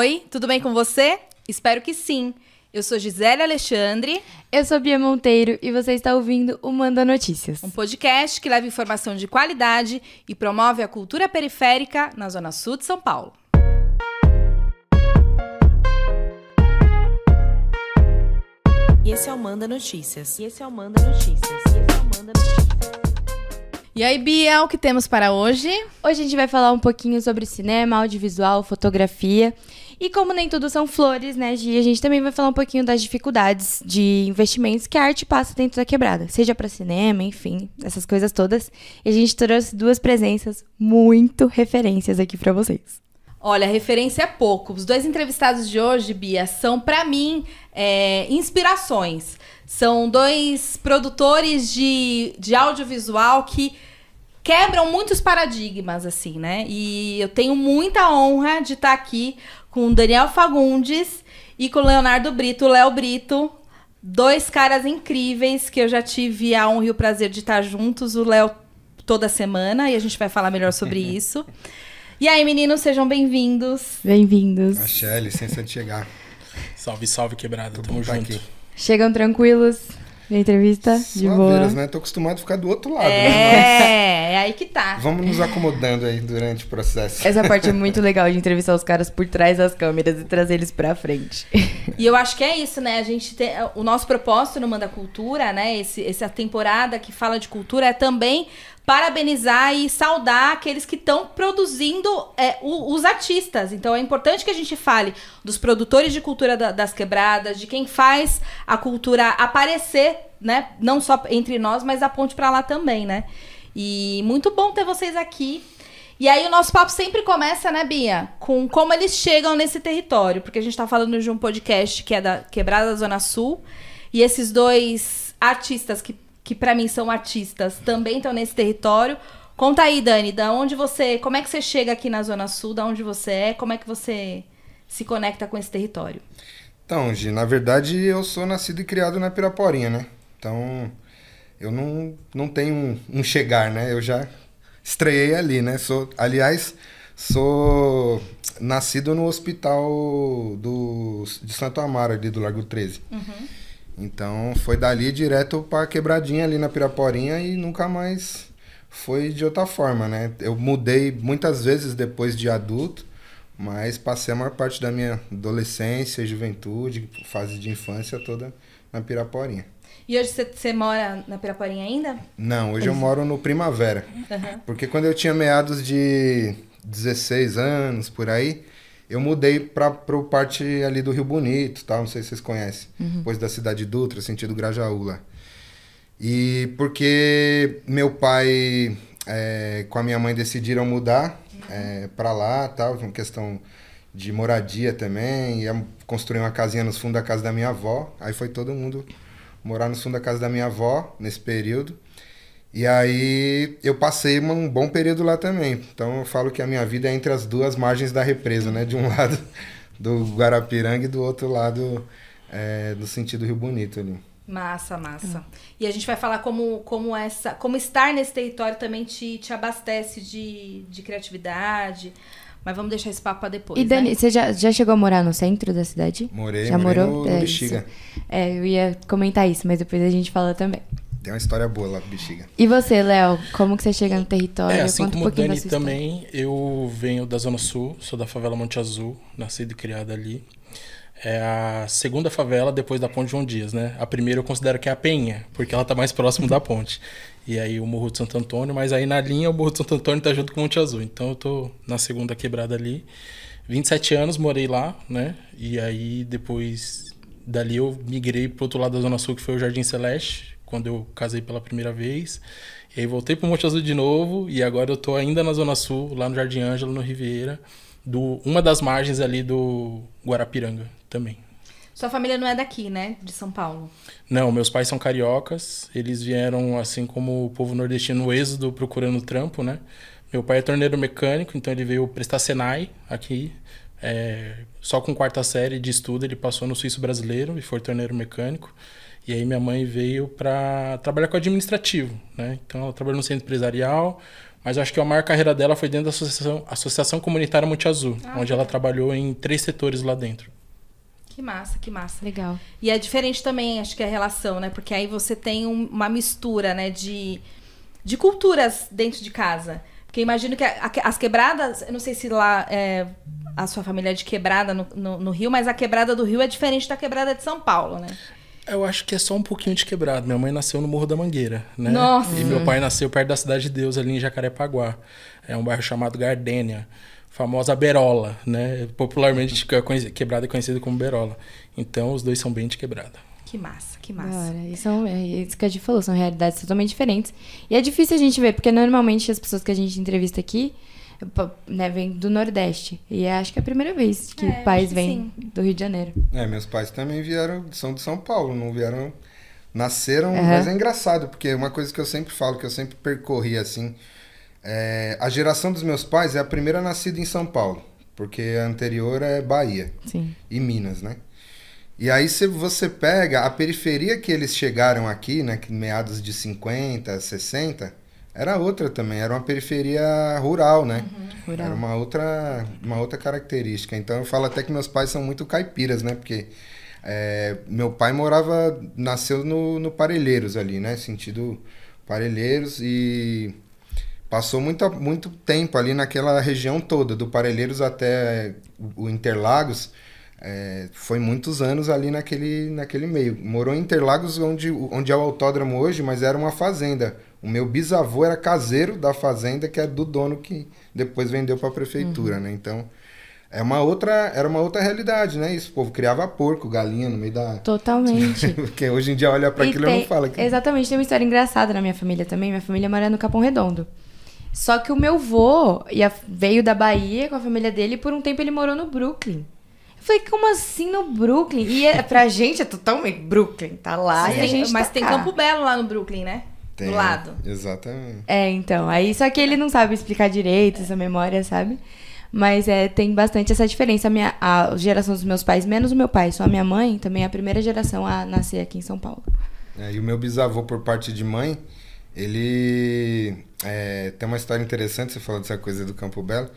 oi, tudo bem com você? Espero que sim. Eu sou Gisele Alexandre. Eu sou Bia Monteiro e você está ouvindo o Manda Notícias. Um podcast que leva informação de qualidade e promove a cultura periférica na Zona Sul de São Paulo. E esse é o Manda Notícias. E esse é o Manda Notícias. E esse é o Manda Notícias. E aí, Bia, o que temos para hoje? Hoje a gente vai falar um pouquinho sobre cinema, audiovisual, fotografia. E como nem tudo são flores, né, Gi, a gente também vai falar um pouquinho das dificuldades de investimentos que a arte passa dentro da quebrada. Seja para cinema, enfim, essas coisas todas. E a gente trouxe duas presenças muito referências aqui para vocês. Olha, referência é pouco. Os dois entrevistados de hoje, Bia, são para mim é, inspirações. São dois produtores de, de audiovisual que quebram muitos paradigmas, assim, né? E eu tenho muita honra de estar aqui com o Daniel Fagundes e com o Leonardo Brito, o Léo Brito. Dois caras incríveis que eu já tive a honra e o prazer de estar juntos. O Léo toda semana e a gente vai falar melhor sobre isso. E aí, meninos, sejam bem-vindos. Bem-vindos. Axé, licença de chegar. Salve, salve, quebrada. Tô Tamo bom tá junto. aqui. Chegam tranquilos na entrevista, de boa. Suaveiras, né? Tô acostumado a ficar do outro lado, né? É, é aí que tá. Vamos nos acomodando aí durante o processo. Essa parte é muito legal de entrevistar os caras por trás das câmeras e trazer eles pra frente. E eu acho que é isso, né? A gente tem o nosso propósito no Manda Cultura, né? Esse, essa temporada que fala de cultura é também parabenizar e saudar aqueles que estão produzindo é, o- os artistas. Então é importante que a gente fale dos produtores de cultura da- das quebradas, de quem faz a cultura aparecer, né? Não só entre nós, mas a ponte pra lá também, né? E muito bom ter vocês aqui. E aí o nosso papo sempre começa, né, Bia? Com como eles chegam nesse território. Porque a gente tá falando de um podcast que é da Quebrada da Zona Sul. E esses dois artistas, que, que para mim são artistas, também estão nesse território. Conta aí, Dani, da onde você. Como é que você chega aqui na Zona Sul? Da onde você é? Como é que você se conecta com esse território? Então, Gi, na verdade eu sou nascido e criado na Piraporinha, né? Então, eu não, não tenho um, um chegar, né? Eu já estreiei ali, né? Sou, aliás, sou nascido no hospital do, de Santo Amaro, ali do Largo 13. Então, foi dali direto pra quebradinha ali na Piraporinha e nunca mais foi de outra forma, né? Eu mudei muitas vezes depois de adulto, mas passei a maior parte da minha adolescência, juventude, fase de infância toda na Piraporinha. E hoje você, mora na Piraporinha ainda? Não, hoje eu moro no Primavera. Aham. Porque quando eu tinha meados de 16 anos, por aí, eu mudei pra, pro parte ali do Rio Bonito, tal, não sei se vocês conhecem. Depois da Cidade Dutra, sentido Grajaú lá. E porque meu pai é, com a minha mãe decidiram mudar é, para lá, tal, uma questão de moradia também, ia construir uma casinha nos fundos da casa da minha avó. Aí foi todo mundo morar no fundo da casa da minha avó nesse período. E aí eu passei um bom período lá também. Então eu falo que a minha vida é entre as duas margens da represa, né? De um lado do Guarapiranga e do outro lado é, do sentido Rio Bonito ali. Massa, massa. E a gente vai falar como, como essa. Como estar nesse território também te, te abastece de, de criatividade. Mas vamos deixar esse papo pra depois. E Dani, né? você já, já chegou a morar no centro da cidade? Morei, já morei morou? no, no É, Bexiga. isso. É, eu ia comentar isso, mas depois a gente fala também. Tem uma história boa lá Bexiga. E você, Léo, como que você chega no território? É, assim Conta um como o pouquinho da Dani também, eu venho da Zona Sul, sou da favela Monte Azul, nascido e criado ali. É a segunda favela depois da Ponte João Dias, né? A primeira eu considero que é a Penha, porque ela tá mais próximo da ponte. E aí o Morro de Santo Antônio, mas aí na linha o Morro de Santo Antônio tá junto com o Monte Azul. Então eu tô na segunda quebrada ali. 27 anos morei lá, né? E aí depois dali eu migrei pro outro lado da Zona Sul, que foi o Jardim Celeste, quando eu casei pela primeira vez. E aí voltei pro Monte Azul de novo e agora eu tô ainda na Zona Sul, lá no Jardim Ângelo, no Riviera, do uma das margens ali do Guarapiranga também. Sua família não é daqui, né? De São Paulo. Não, meus pais são cariocas, eles vieram assim como o povo nordestino no êxodo procurando trampo, né? Meu pai é torneiro mecânico, então ele veio prestar Senai aqui. é, só com quarta série de estudo ele passou no Suíço Brasileiro e foi torneiro mecânico. E aí minha mãe veio para trabalhar com administrativo, né? Então ela trabalhou no centro empresarial, Mas eu acho que a maior carreira dela foi dentro da Associação, Associação Comunitária Monte Azul, onde ela trabalhou em três setores lá dentro. Que massa, que massa. Legal. E é diferente também, acho que a relação, né? Porque aí você tem um- uma mistura, né, de, de culturas dentro de casa. Porque imagino que a- a- as quebradas, eu não sei se lá é, a sua família é de quebrada no, no- no Rio, mas a quebrada do Rio é diferente da quebrada de São Paulo, né? Eu acho que é só um pouquinho de quebrado. Minha mãe nasceu no Morro da Mangueira, né? Nossa. E meu pai nasceu perto da Cidade de Deus, ali em Jacarepaguá. É um bairro chamado Gardênia, famosa Berola, né? Popularmente quebrada é conhecida como Berola. Então os dois são bem de quebrada. Que massa, que massa. E são, é isso que a Gi falou, são realidades totalmente diferentes. E é difícil a gente ver, porque normalmente as pessoas que a gente entrevista aqui né, vêm do Nordeste. E acho que é a primeira vez que É, pais vêm do Rio de Janeiro. É, meus pais também vieram, são de São Paulo, não vieram. Nasceram, Aham. mas é engraçado, porque uma coisa que eu sempre falo, que eu sempre percorri assim. é, a geração dos meus pais é a primeira nascida em São Paulo, porque a anterior é Bahia Sim. e Minas, né? E aí se você pega a periferia que eles chegaram aqui, né, que meados de 50, 60, era outra também, era uma periferia rural, né? Rural. Era uma outra, uma outra característica. Então eu falo até que meus pais são muito caipiras, né? Porque é, meu pai morava, nasceu no, no Parelheiros ali, né? Sentido Parelheiros e passou muito, muito tempo ali naquela região toda, do Parelheiros até o o Interlagos. é, foi muitos anos ali naquele, naquele meio. Morou em Interlagos, onde, onde é o autódromo hoje, mas era uma fazenda. O meu bisavô era caseiro da fazenda, que é do dono que depois vendeu para a prefeitura, né? Então, é uma outra, era uma outra realidade, né? Isso, o povo criava porco, galinha no meio da... Totalmente. Porque hoje em dia olha para aquilo e tem- não fala que... Exatamente, tem uma história engraçada na minha família também. Minha família mora no Capão Redondo. Só que o meu vô ia- veio da Bahia com a família dele e por um tempo ele morou no Brooklyn. Eu falei, como assim no Brooklyn? E é, pra gente é totalmente Brooklyn, tá lá e a gente mas tá tem cá. Campo Belo lá no Brooklyn, né? Tem, Do lado. Exatamente. É, então. Aí só que ele não sabe explicar direito essa memória, sabe? Mas é, tem bastante essa diferença. A, minha, a geração dos meus pais, menos o meu pai, só a minha mãe, também é a primeira geração a nascer aqui em São Paulo. É, e o meu bisavô, por parte de mãe, ele é, tem uma história interessante, você falou dessa coisa do Campo Belo,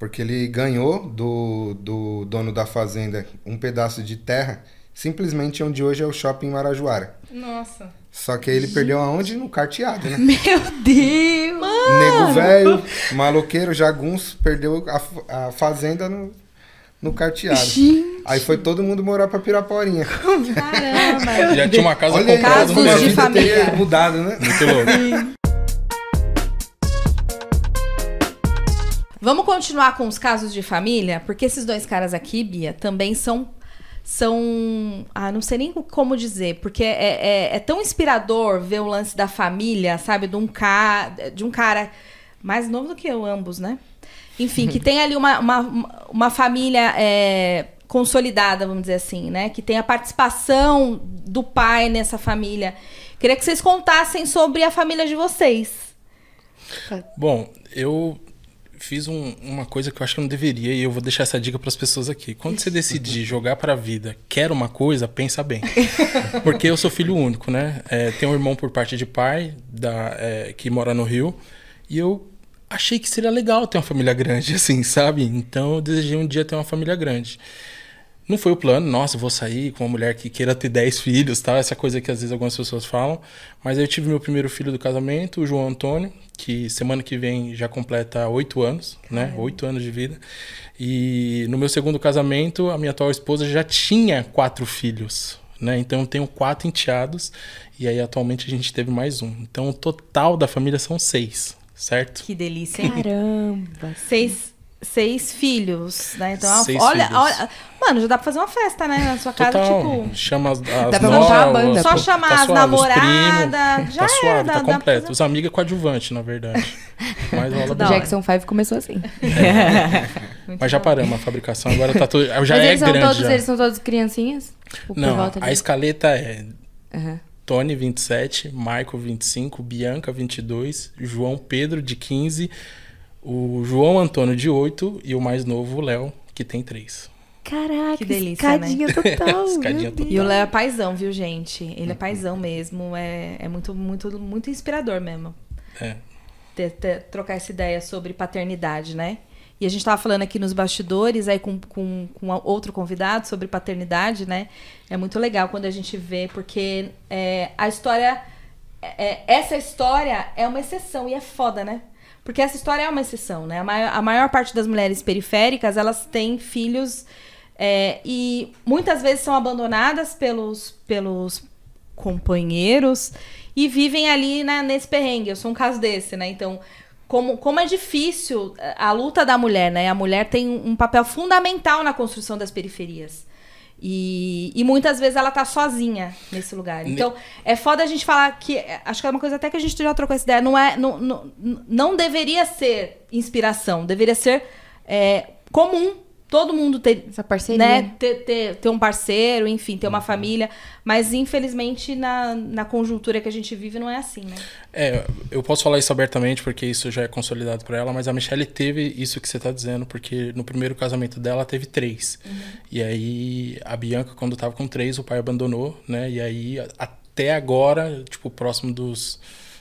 porque ele ganhou do, do dono da fazenda um pedaço de terra, simplesmente onde hoje é o shopping Marajoara. Nossa. Só que aí ele perdeu aonde? No carteado, né? Meu Deus! Nego velho, maloqueiro, jagunço, perdeu a, a fazenda no, no carteado. Gente. Aí foi todo mundo morar pra Piraporinha. Caramba. Já tinha uma casa Olha comprada Casos de Brasil. vida família. teria mudado, né? Muito louco. Vamos continuar com os casos de família, porque esses dois caras aqui, Bia, também são. São. Ah, não sei nem como dizer, porque é, é, é tão inspirador ver o lance da família, sabe? De um, ca... de um cara mais novo do que eu, ambos, né? Enfim, que tem ali uma, uma, uma família é, consolidada, vamos dizer assim, né? Que tem a participação do pai nessa família. Queria que vocês contassem sobre a família de vocês. Bom, eu fiz um- uma coisa que eu acho que eu não deveria e eu vou deixar essa dica para as pessoas aqui. Quando você decidir jogar para a vida, quer uma coisa, pensa bem. Porque eu sou filho único, né? É, tenho um irmão por parte de pai da, é, que mora no Rio e eu achei que seria legal ter uma família grande, assim, sabe? Então eu desejei um dia ter uma família grande. Não foi o plano, nossa, eu vou sair com uma mulher que queira ter 10 filhos, tá? Essa coisa que às vezes algumas pessoas falam. Mas eu tive meu primeiro filho do casamento, o João Antônio, que semana que vem já completa 8 anos, né? 8 anos de vida. E no meu segundo casamento, a minha atual esposa já tinha quatro filhos, né? Então eu tenho quatro enteados e aí atualmente a gente teve mais um. Então o total da família são seis, certo? Que delícia, hein? Caramba. seis, seis filhos, né? Então, Seis olha, filhos. olha. Mano, já dá pra fazer uma festa, né? Na sua casa, Total. tipo. Chama as, as Dá pra montar uma banda, Só pô. chamar as suave, os namoradas. Já tá suave, era, tá dá- dá completo. fazer- Os amigos é coadjuvante, na verdade. Mas rola Da bem. Jackson 5 começou assim. Muito Mas já paramos a fabricação, agora tá tudo. Já Mas é eles são grande. todos, já. eles são todos criancinhas? Não, a escaleta é Aham. Tony, 27, Michael, 25, Bianca, 22, João Pedro, de 15, o João Antônio, de 8 e o mais novo, o Léo, que tem 3. Caraca, Que delícia, né? escadinha total. Escadinha total. E o Léo é paizão, viu, gente? Ele é paizão mesmo. É, é muito, muito, muito inspirador mesmo. É. ter- ter- trocar essa ideia sobre paternidade, né? E a gente tava falando aqui nos bastidores, aí com, com, com outro convidado sobre paternidade, né? É muito legal quando a gente vê, porque é, a história. é- essa história é uma exceção e é foda, né? Porque essa história é uma exceção, né? A maior, a maior parte das mulheres periféricas, elas têm filhos é, e muitas vezes são abandonadas pelos, pelos companheiros e vivem ali né, nesse perrengue. Eu sou um caso desse, né? Então, como, como é difícil a luta da mulher, né? A mulher tem um papel fundamental na construção das periferias. E, e muitas vezes ela tá sozinha nesse lugar. Então, é foda a gente falar que. Acho que é uma coisa até que a gente já trocou essa ideia. Não, é, não, não, não deveria ser inspiração, deveria ser é, comum. Todo mundo ter, Essa parceria. né, ter, ter, ter um parceiro, enfim, ter uma família. Mas, infelizmente, na, na conjuntura que a gente vive, não é assim, né? É, eu posso falar isso abertamente porque isso já é consolidado para ela, mas a Michelle teve isso que você tá dizendo, porque no primeiro casamento dela teve três. E aí a Bianca, quando tava com três, o pai abandonou, né? E aí até agora, tipo, próximo dos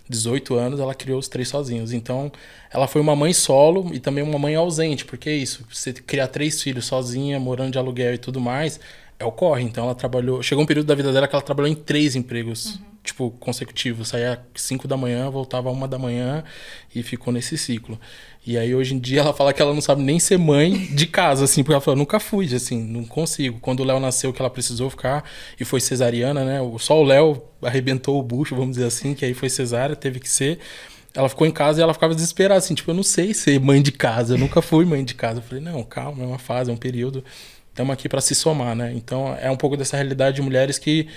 18 anos, ela criou os três sozinhos. Então, ela foi uma mãe solo e também uma mãe ausente, porque é isso, você criar três filhos sozinha, morando de aluguel e tudo mais, é o corre. Então, ela trabalhou. Chegou um período da vida dela que ela trabalhou em três empregos, tipo, consecutivos. Saía às 5 da manhã, voltava às uma da manhã e ficou nesse ciclo. E aí, hoje em dia, ela fala que ela não sabe nem ser mãe de casa, assim, porque ela falou, nunca fui, assim, não consigo. Quando o Léo nasceu, que ela precisou ficar, e foi cesariana, né? Só o Léo arrebentou o bucho, vamos dizer assim, que aí foi cesárea, teve que ser. Ela ficou em casa e ela ficava desesperada, assim, tipo, eu não sei ser mãe de casa, eu nunca fui mãe de casa. Eu falei, não, calma, é uma fase, é um período, estamos aqui para se somar, né? Então, é um pouco dessa realidade de mulheres que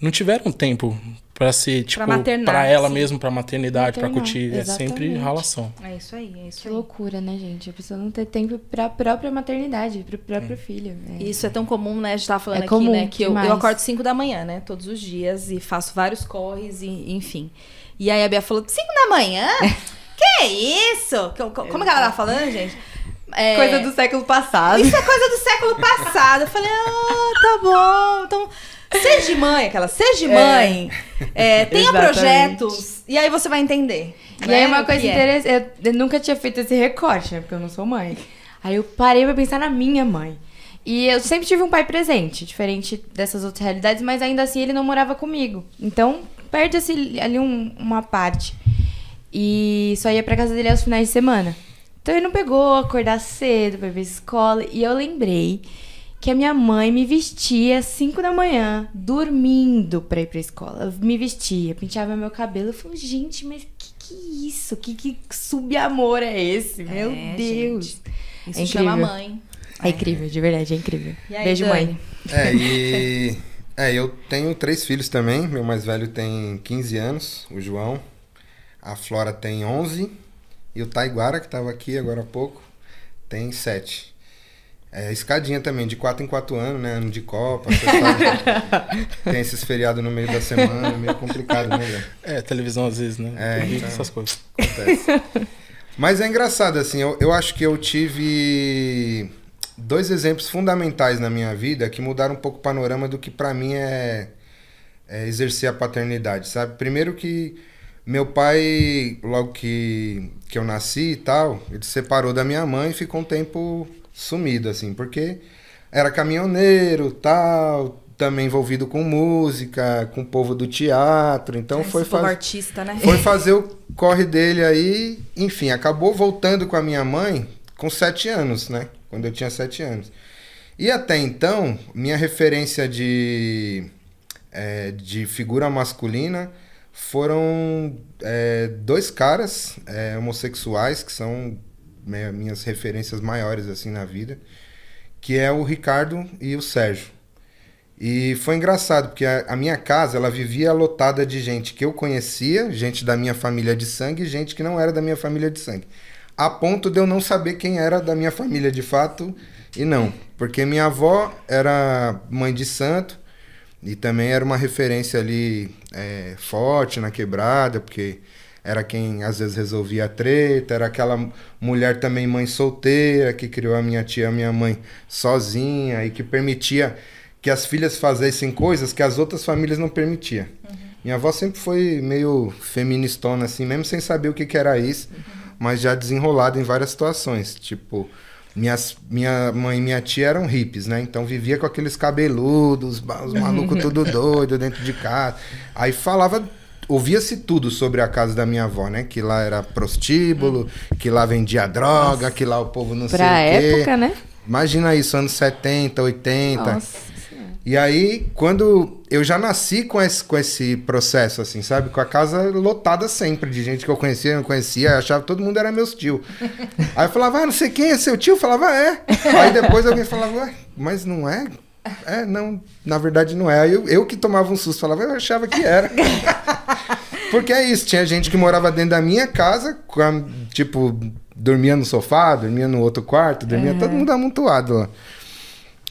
não tiveram tempo para ser, tipo, para ela sim. mesmo, para maternidade, para curtir. É sempre exatamente. ralação. É isso aí, é isso Que aí. loucura, né, gente? A pessoa não ter tempo pra própria maternidade, pro próprio filho. É. Isso é tão comum, né? A gente tava falando É aqui, comum né? Que eu, demais. eu acordo 5 da manhã, né? Todos os dias e faço vários corres, e, enfim. E aí a Bia falou: 5 da manhã? que isso? Co- co- Como que ela tava falando, gente? É, Coisa do século passado. Isso é coisa do século passado. Eu falei, ah, tá bom. Então, seja mãe, aquela, seja mãe. É, tenha Exatamente. projetos. E aí você vai entender. E né, aí uma coisa é. interessante, eu, eu nunca tinha feito esse recorte, né? Porque eu não sou mãe. Aí eu parei pra pensar na minha mãe. E eu sempre tive um pai presente, diferente dessas outras realidades, mas ainda assim ele não morava comigo. Então, perde-se ali um- uma parte. E só ia pra casa dele aos finais de semana. Então ele não pegou acordar cedo pra ir pra escola. E eu lembrei que a minha mãe me vestia às 5 da manhã, dormindo pra ir pra escola. Ela Me vestia, penteava meu cabelo. Eu falei, gente, mas que que é isso? Que, que sub-amor é esse? Meu É, Deus. gente. Isso É chama incrível. mãe. É incrível, de verdade, é incrível. Aí, Beijo, Dani? mãe. É, e. É, eu tenho três filhos também. Meu mais velho tem 15 anos, o João. A Flora tem 11. E o Taiguara, que tava aqui agora há pouco, tem 7. É, escadinha também, de 4 em 4 anos, né? Ano de Copa, tem esses feriados no meio da semana, meio complicado, né? É, televisão às vezes, né? É, então. essas coisas. Acontece. Mas é engraçado, assim, eu, eu acho que eu tive dois exemplos fundamentais na minha vida que mudaram um pouco o panorama do que pra mim é, é exercer a paternidade, sabe? Primeiro que meu pai, logo que, que eu nasci e tal, ele se separou da minha mãe e ficou um tempo sumido, assim, porque era caminhoneiro tal, também envolvido com música, com o povo do teatro, então Esse foi povo fazer artista, né? foi fazer o corre dele aí, enfim, acabou voltando com a minha mãe com sete anos, né? Quando eu tinha sete anos. E até então, minha referência de, é, de figura masculina foram é, dois caras é, homossexuais que são né, minhas referências maiores assim na vida, que é o Ricardo e o Sérgio. E foi engraçado, porque a, a minha casa, ela vivia lotada de gente que eu conhecia, gente da minha família de sangue e gente que não era da minha família de sangue. A ponto de eu não saber quem era da minha família de fato e não. Porque minha avó era mãe de santo e também era uma referência ali é, forte na quebrada, porque era quem às vezes resolvia a treta, era aquela mulher também mãe solteira que criou a minha tia, a minha mãe sozinha e que permitia que as filhas fizessem coisas que as outras famílias não permitiam. Minha avó sempre foi meio feministona, assim, mesmo sem saber o que, que era isso, mas já desenrolada em várias situações. Tipo, minhas, minha mãe e minha tia eram hippies, né? Então vivia com aqueles cabeludos, os malucos tudo doido dentro de casa. Aí falava ouvia-se tudo sobre a casa da minha avó, né? Que lá era prostíbulo, que lá vendia droga, Nossa. que lá o povo não pra sei o quê. época, né? Imagina isso, anos 70, 80. Nossa. E aí, quando eu já nasci com esse, com esse processo, assim, sabe? Com a casa lotada sempre de gente que eu conhecia, não conhecia, achava que todo mundo era meus tio. Aí eu falava, ah, não sei quem é seu tio? Eu falava, é. Aí depois alguém falava, ué, mas não é? É, não, na verdade não é. Aí eu, eu que tomava um susto, falava, eu achava que era. Porque é isso, tinha gente que morava dentro da minha casa, tipo, dormia no sofá, dormia no outro quarto, dormia todo mundo amontoado lá.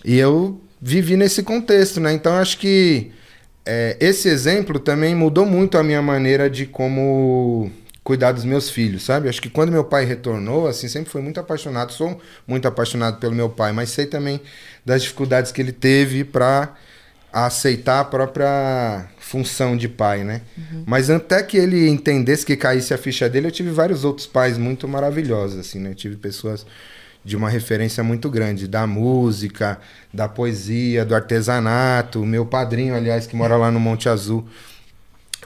E eu vivi nesse contexto, né? Então acho que é, esse exemplo também mudou muito a minha maneira de como cuidar dos meus filhos, sabe? Acho que quando meu pai retornou, assim, sempre fui muito apaixonado, sou muito apaixonado pelo meu pai, mas sei também das dificuldades que ele teve para aceitar a própria função de pai, né? Uhum. Mas até que ele entendesse que caísse a ficha dele, eu tive vários outros pais muito maravilhosos, assim, né? Eu tive pessoas de uma referência muito grande da música, da poesia, do artesanato. Meu padrinho, aliás, que mora lá no Monte Azul,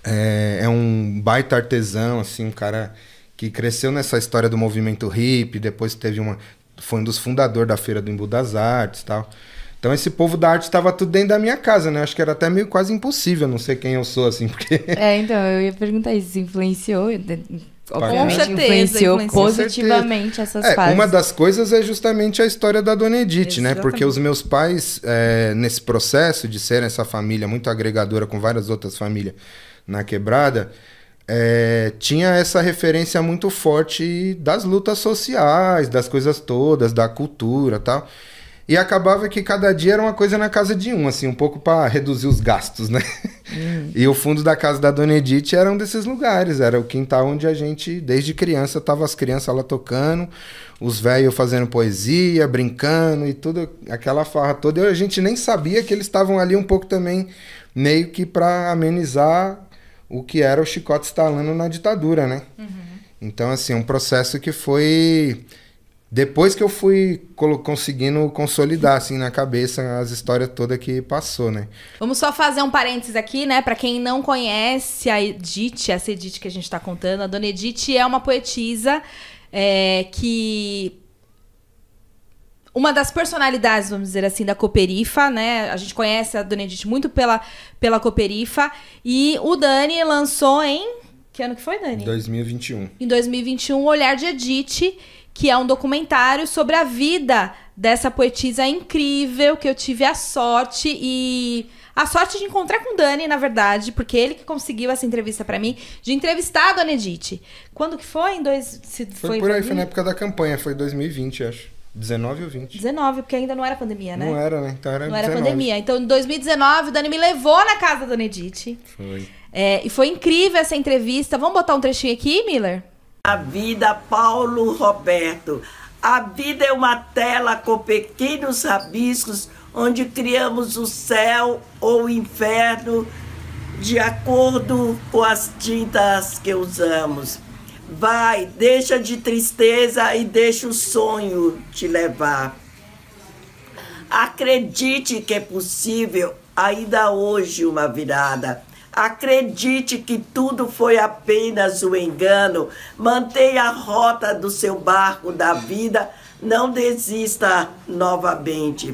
é, é um baita artesão, assim, um cara que cresceu nessa história do movimento hip, depois teve uma foi um dos fundadores da Feira do Embu das Artes, tal. Então esse povo da arte estava tudo dentro da minha casa, né? Acho que era até meio quase impossível, não sei quem eu sou assim, porque É, então, eu ia perguntar isso, influenciou obviamente com certeza, influenciou, influenciou positivamente essas é, fases. Uma das coisas é justamente a história da Dona Edith, Exatamente. né? Porque os meus pais, é, nesse processo de serem essa família muito agregadora com várias outras famílias na quebrada, é, tinha essa referência muito forte das lutas sociais, das coisas todas, da cultura tal. E acabava que cada dia era uma coisa na casa de um, assim, um pouco para reduzir os gastos, né? Hum. E o fundo da casa da Dona Edith era um desses lugares, era o quintal onde a gente, desde criança, tava as crianças lá tocando, os velhos fazendo poesia, brincando e tudo, aquela farra toda. E a gente nem sabia que eles estavam ali um pouco também, meio que para amenizar o que era o chicote estalando na ditadura, né? Uhum. Então, assim, um processo que foi depois que eu fui conseguindo consolidar assim na cabeça as histórias todas que passou, né? Vamos só fazer um parênteses aqui, né? Para quem não conhece a Edith, essa Edith que a gente está contando, a Dona Edith é uma poetisa é, que uma das personalidades, vamos dizer assim, da Cooperifa, né? A gente conhece a Dona Edith muito pela, pela Cooperifa. E o Dani lançou em. Que ano que foi, Dani? 2021. Em 2021, o Olhar de Edith que é um documentário sobre a vida dessa poetisa incrível que eu tive a sorte e a sorte de encontrar com o Dani, na verdade, porque ele que conseguiu essa entrevista para mim, de entrevistar a Dona Edith. Quando que foi? Em dois, se foi, foi por aí, foi na época da campanha, foi 2020, acho. 19 ou 20? 19, porque ainda não era pandemia, né? Não era, né? Então era Não 19. era pandemia. Então, em 2019, o Dani me levou na casa da Dona Edith. Foi. É, e foi incrível essa entrevista. Vamos botar um trechinho aqui, Miller? A vida, Paulo Roberto. A vida é uma tela com pequenos rabiscos onde criamos o céu ou o inferno de acordo com as tintas que usamos. Vai, deixa de tristeza e deixa o sonho te levar. Acredite que é possível ainda hoje uma virada. Acredite que tudo foi apenas um engano. Mantenha a rota do seu barco da vida. Não desista novamente.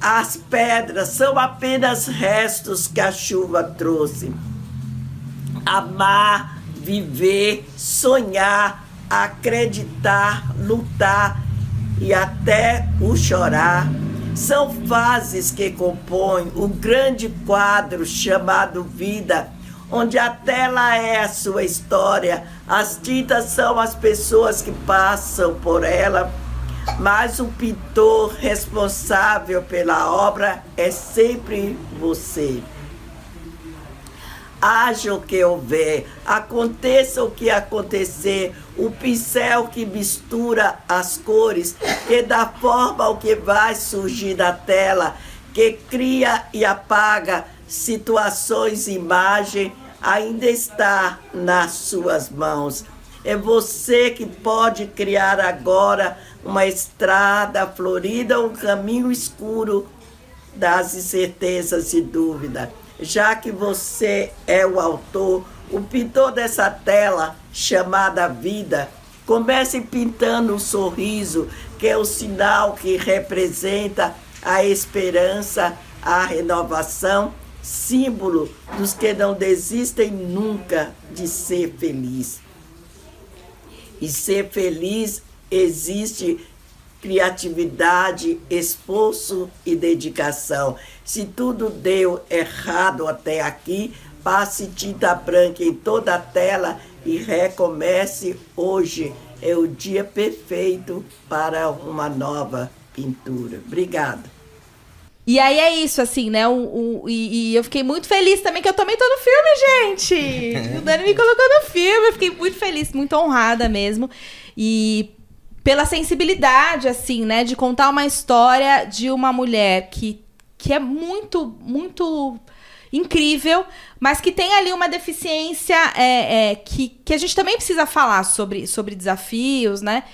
As pedras são apenas restos que a chuva trouxe. Amar, viver, sonhar, acreditar, lutar e até o chorar são fases que compõem o grande quadro chamado vida, onde a tela é a sua história, as tintas são as pessoas que passam por ela, mas o pintor responsável pela obra é sempre você haja o que houver, aconteça o que acontecer, o pincel que mistura as cores, que dá forma ao que vai surgir da tela, que cria e apaga situações, imagem, ainda está nas suas mãos. É você que pode criar agora uma estrada florida, um caminho escuro das incertezas e dúvida. Já que você é o autor, o pintor dessa tela chamada vida, comece pintando um sorriso, que é o sinal que representa a esperança, a renovação, símbolo dos que não desistem nunca de ser feliz. E ser feliz existe criatividade, esforço e dedicação. Se tudo deu errado até aqui, passe tinta branca em toda a tela e recomece hoje. É o dia perfeito para uma nova pintura. Obrigada. E aí é isso, assim, né? O, o e, e, eu fiquei muito feliz também que eu também tô no filme, gente. o Dani me colocou no filme, eu fiquei muito feliz, muito honrada mesmo. E pela sensibilidade, assim, né? De contar uma história de uma mulher que, que é muito, muito incrível, mas que tem ali uma deficiência é, é, que, que a gente também precisa falar sobre, sobre desafios, né?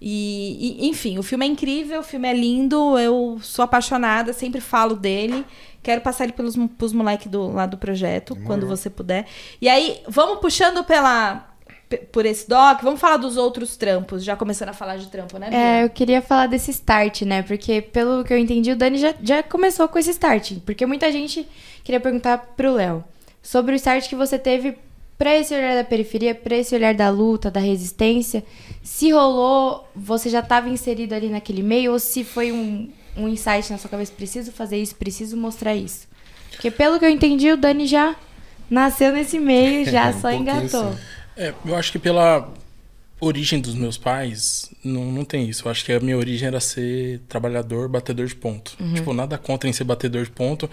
E, e, enfim, o filme é incrível, o filme é lindo, eu sou apaixonada, sempre falo dele. Quero passar ele pelos, pros moleques do, lá do projeto, Demorou. quando você puder. E aí, vamos puxando pela, por esse doc, vamos falar dos outros trampos, já começando a falar de trampo, né? Bia? É, eu queria falar desse start, né? Porque, pelo que eu entendi, o Dani já, já começou com esse start. Porque muita gente queria perguntar pro Léo sobre o start que você teve para esse olhar da periferia, para esse olhar da luta, da resistência, se rolou, você já estava inserido ali naquele meio ou se foi um, um insight na sua cabeça, preciso fazer isso, preciso mostrar isso. Porque pelo que eu entendi, o Dani já nasceu nesse meio, já um só engatou. É, eu acho que pela origem dos meus pais, não, não tem isso. Eu acho que a minha origem era ser trabalhador, batedor de ponto. Uhum. Tipo, nada contra em ser batedor de ponto,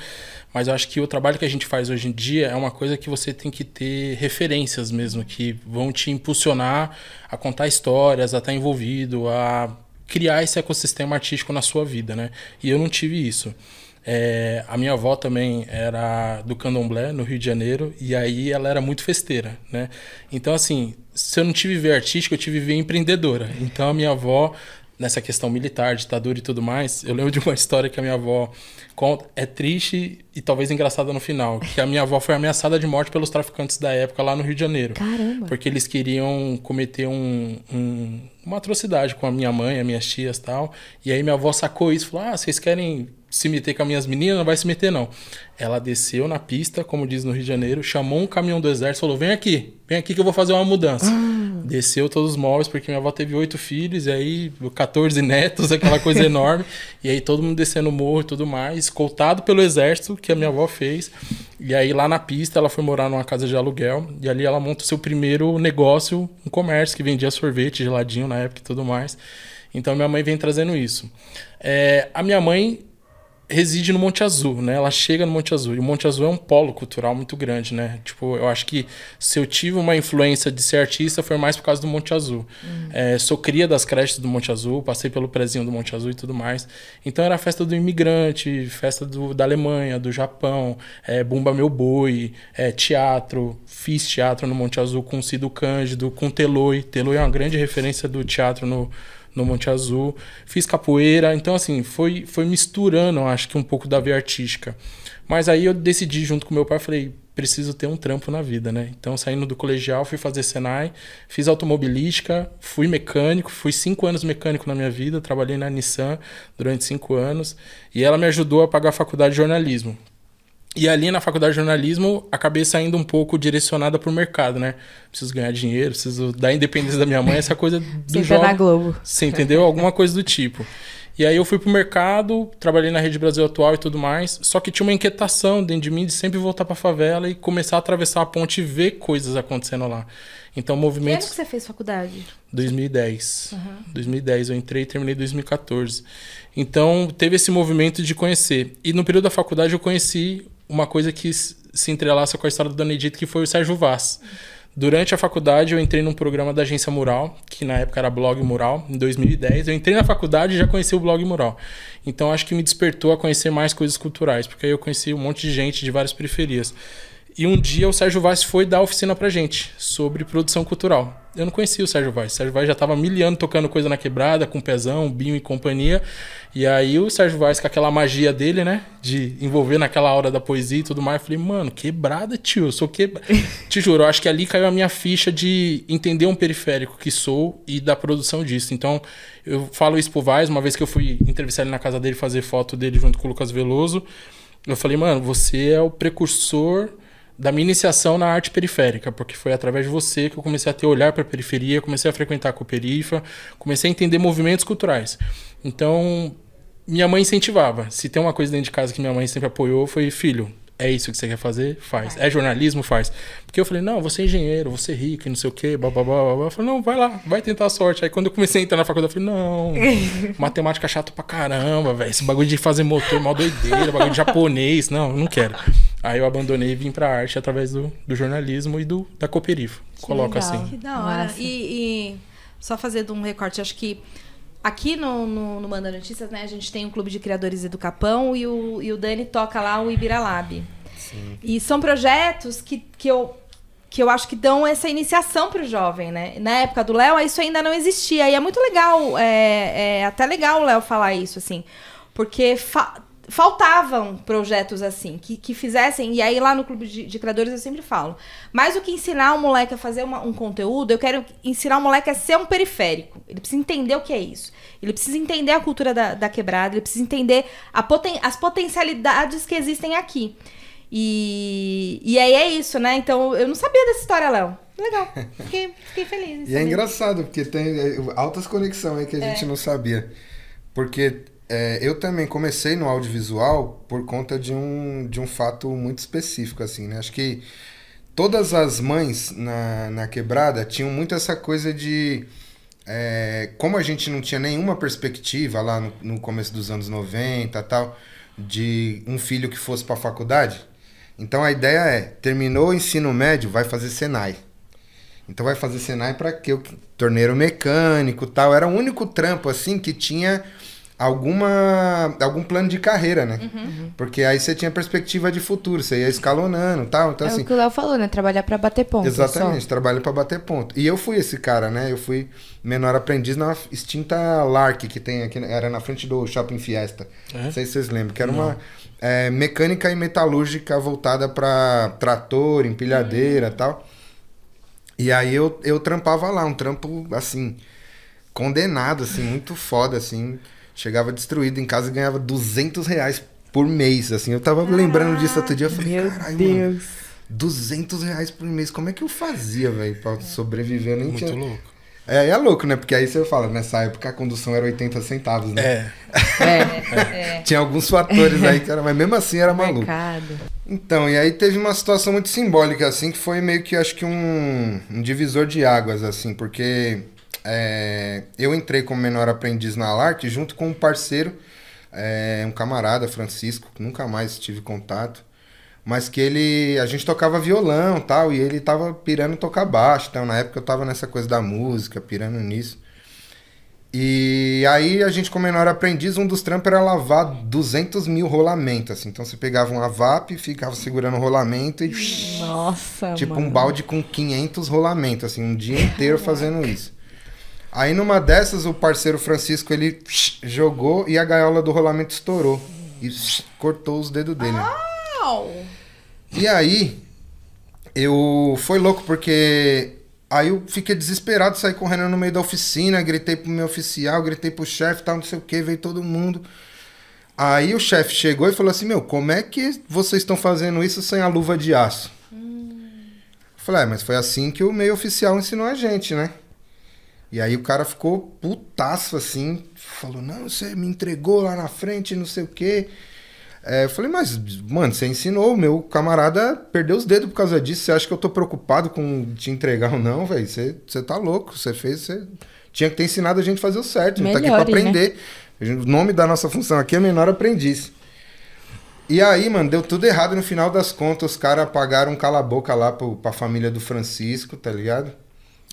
mas eu acho que o trabalho que a gente faz hoje em dia é uma coisa que você tem que ter referências mesmo, que vão te impulsionar a contar histórias, a estar envolvido, a criar esse ecossistema artístico na sua vida, né? E eu não tive isso. É, a minha avó também era do candomblé, no Rio de Janeiro, e aí ela era muito festeira, né? Então, assim, se eu não tive ver artístico, eu tive ver empreendedora. Então, a minha avó, nessa questão militar, ditadura e tudo mais, eu lembro de uma história que a minha avó conta, é triste e talvez engraçada no final, que a minha avó foi ameaçada de morte pelos traficantes da época lá no Rio de Janeiro. Caramba! Porque eles queriam cometer um, um, uma atrocidade com a minha mãe, as minhas tias e tal. E aí minha avó sacou isso e falou: Ah, vocês querem se meter com as minhas meninas, não vai se meter, não. Ela desceu na pista, como diz no Rio de Janeiro, chamou um caminhão do exército falou: vem aqui, vem aqui que eu vou fazer uma mudança. Ah. Desceu todos os móveis, porque minha avó teve oito filhos, e aí 14 netos, aquela coisa enorme. E aí todo mundo descendo o morro e tudo mais, escoltado pelo exército que a minha avó fez. E aí lá na pista ela foi morar numa casa de aluguel, e ali ela monta o seu primeiro negócio, um comércio que vendia sorvete geladinho na época e tudo mais. Então minha mãe vem trazendo isso. É, a minha mãe reside no Monte Azul, né? Ela chega no Monte Azul. E o Monte Azul é um polo cultural muito grande, né? Tipo, eu acho que se eu tive uma influência de ser artista foi mais por causa do Monte Azul. Uhum. É, sou cria das creches do Monte Azul, passei pelo prezinho do Monte Azul e tudo mais. Então era festa do imigrante, festa do, da Alemanha, do Japão, é, Bumba Meu Boi, é, teatro. Fiz teatro no Monte Azul com Cido Cândido, com Teloi. Teloi é uma grande referência do teatro no no Monte Azul. Fiz capoeira, então assim, foi, foi misturando, acho que um pouco da veia artística. Mas aí eu decidi junto com meu pai, falei, preciso ter um trampo na vida, né? Então, saindo do colegial, fui fazer Senai, fiz automobilística, fui mecânico, fui cinco anos mecânico na minha vida, trabalhei na Nissan durante cinco anos, e ela me ajudou a pagar a faculdade de jornalismo. E ali na faculdade de jornalismo, acabei saindo um pouco direcionada para o mercado, né? Preciso ganhar dinheiro, preciso dar independência da minha mãe, essa coisa do jogo. na Globo. Você entendeu? Alguma coisa do tipo. E aí eu fui pro mercado, trabalhei na Rede Brasil Atual e tudo mais, só que tinha uma inquietação dentro de mim de sempre voltar pra favela e começar a atravessar a ponte e ver coisas acontecendo lá. Então, movimentos... Que ano que você fez faculdade? 2010. Uhum. 2010, eu entrei e terminei em 2014. Então, teve esse movimento de conhecer. E no período da faculdade eu conheci uma coisa que se entrelaça com a história do Dona Edith, que foi o Sérgio Vaz. Durante a faculdade, eu entrei num programa da Agência Mural, que na época era Blog Mural, em 2010. Eu entrei na faculdade e já conheci o Blog Mural. Então, acho que me despertou a conhecer mais coisas culturais, porque aí eu conheci um monte de gente de várias periferias. E um dia o Sérgio Vaz foi dar oficina pra gente sobre produção cultural. Eu não conhecia o Sérgio Vaz. O Sérgio Vaz já tava miliano tocando coisa na quebrada, com Pezão, Binho e companhia. E aí o Sérgio Vaz, com aquela magia dele, né? De envolver naquela hora da poesia e tudo mais. Eu falei, mano, quebrada, tio. Eu sou quebrada. Te juro, eu acho que ali caiu a minha ficha de entender um periférico que sou e da produção disso. Então, eu falo isso pro Vaz, uma vez que eu fui entrevistar ele na casa dele, fazer foto dele junto com o Lucas Veloso. Eu falei, mano, você é o precursor da minha iniciação na arte periférica, porque foi através de você que eu comecei a ter olhar para a periferia, comecei a frequentar a Cooperifa, comecei a entender movimentos culturais. Então, minha mãe incentivava. Se tem uma coisa dentro de casa que minha mãe sempre apoiou, foi filho, é isso que você quer fazer? Faz. É jornalismo? Faz. Porque eu falei, não, você é engenheiro, você é rico não sei o quê, blá, blá, blá, blá. Eu falei, não, vai lá, vai tentar a sorte. Aí quando eu comecei a entrar na faculdade, eu falei, não, matemática chato pra caramba, velho. Esse bagulho de fazer motor, mal doideira, bagulho de japonês, não, não quero. Aí eu abandonei e vim pra arte através do, do jornalismo e do, da Cooperifo. Coloca legal. assim. Que da hora. E, e só fazendo um recorte, acho que aqui no, no, no Manda Notícias, né, a gente tem o Clube de Criadores do Capão e o, e o Dani toca lá o Ibiralab. E são projetos que, que, eu, que eu acho que dão essa iniciação para o jovem, né? Na época do Léo, isso ainda não existia. E é muito legal, é, é até legal o Léo falar isso, assim. Porque fa- faltavam projetos assim, que, que fizessem. E aí lá no Clube de, de Criadores eu sempre falo. Mais do que ensinar o moleque a fazer uma- um conteúdo, eu quero ensinar o moleque a ser um periférico. Ele precisa entender o que é isso. Ele precisa entender a cultura da, da quebrada, ele precisa entender poten as potencialidades que existem aqui. E, e aí é isso, né? Então eu não sabia dessa história, Léo. Legal. Fiquei, fiquei feliz. E é engraçado, porque tem é, altas conexões aí que a gente não sabia. Porque é, eu também comecei no audiovisual por conta de um, de um fato muito específico, assim, né? Acho que todas as mães na, na quebrada tinham muito essa coisa de. é, como a gente não tinha nenhuma perspectiva lá no, no começo dos anos 90 tal, de um filho que fosse para faculdade, então a ideia é: terminou o ensino médio, vai fazer Senai. Então vai fazer Senai para que o torneiro mecânico tal. Era o único trampo assim que tinha alguma algum plano de carreira, né? Porque aí você tinha perspectiva de futuro, você ia escalonando tal. Então é assim, o que o Léo falou, né? Trabalhar pra bater ponto. Exatamente, só. trabalho para bater ponto. E eu fui esse cara, né? Eu fui menor aprendiz na extinta Lark, que tem aqui, era na frente do Shopping Fiesta. É? Não sei se vocês lembram, que era uma é, mecânica e metalúrgica voltada para trator, empilhadeira e tal. E aí eu, eu trampava lá, um trampo assim, condenado, assim, muito foda, assim. Chegava destruído em casa e ganhava 200 reais por mês, assim. Eu tava lembrando disso outro dia, eu falei, Meu caralho, mano. Deus. 200 reais por mês. Como é que eu fazia, velho, pra sobreviver? Eu nem Muito tinha... louco. É, é louco, né? Porque aí você fala, nessa época a condução era 80 centavos, né? É, Tinha alguns fatores aí que era, mas mesmo assim era maluco. Mercado. Então, e aí teve uma situação muito simbólica, assim, que foi meio que, acho que um, um divisor de águas, assim, porque é, eu entrei como menor aprendiz na LARC junto com um parceiro, é, um camarada, Francisco, que nunca mais tive contato, mas que ele, a gente tocava violão e tal, e ele tava pirando tocar baixo, então na época eu tava nessa coisa da música, pirando nisso. E aí a gente, como menor aprendiz, um dos trampos era lavar 200 mil rolamentos, assim. Então você pegava uma VAP, ficava segurando o rolamento e... Nossa, Tipo mano. um balde com 500 rolamentos, assim, um dia inteiro fazendo isso. Aí numa dessas, o parceiro Francisco, ele jogou e a gaiola do rolamento estourou. E cortou os dedos dele. Au! E aí, eu... Foi louco, porque... Aí eu fiquei desesperado, saí correndo no meio da oficina, gritei pro meu oficial, gritei pro chefe, tal, não sei o que, veio todo mundo. Aí o chefe chegou e falou assim, meu, como é que vocês estão fazendo isso sem a luva de aço? Eu falei, é, mas foi assim que o meio oficial ensinou a gente, né? E aí o cara ficou putaço assim, falou, não, você me entregou lá na frente, não sei o quê. É, eu falei, mas, mano, você ensinou, meu camarada perdeu os dedos por causa disso. Você acha que eu tô preocupado com te entregar ou não, velho? Você, você tá louco, você fez, você tinha que ter ensinado a gente a fazer o certo. A gente tá aqui pra Melhore, né? aprender. Gente- O nome da nossa função aqui é menor aprendiz. E aí, mano, deu tudo errado no final das contas. Os caras pagaram um cala-boca lá pro, pra família do Francisco, tá ligado?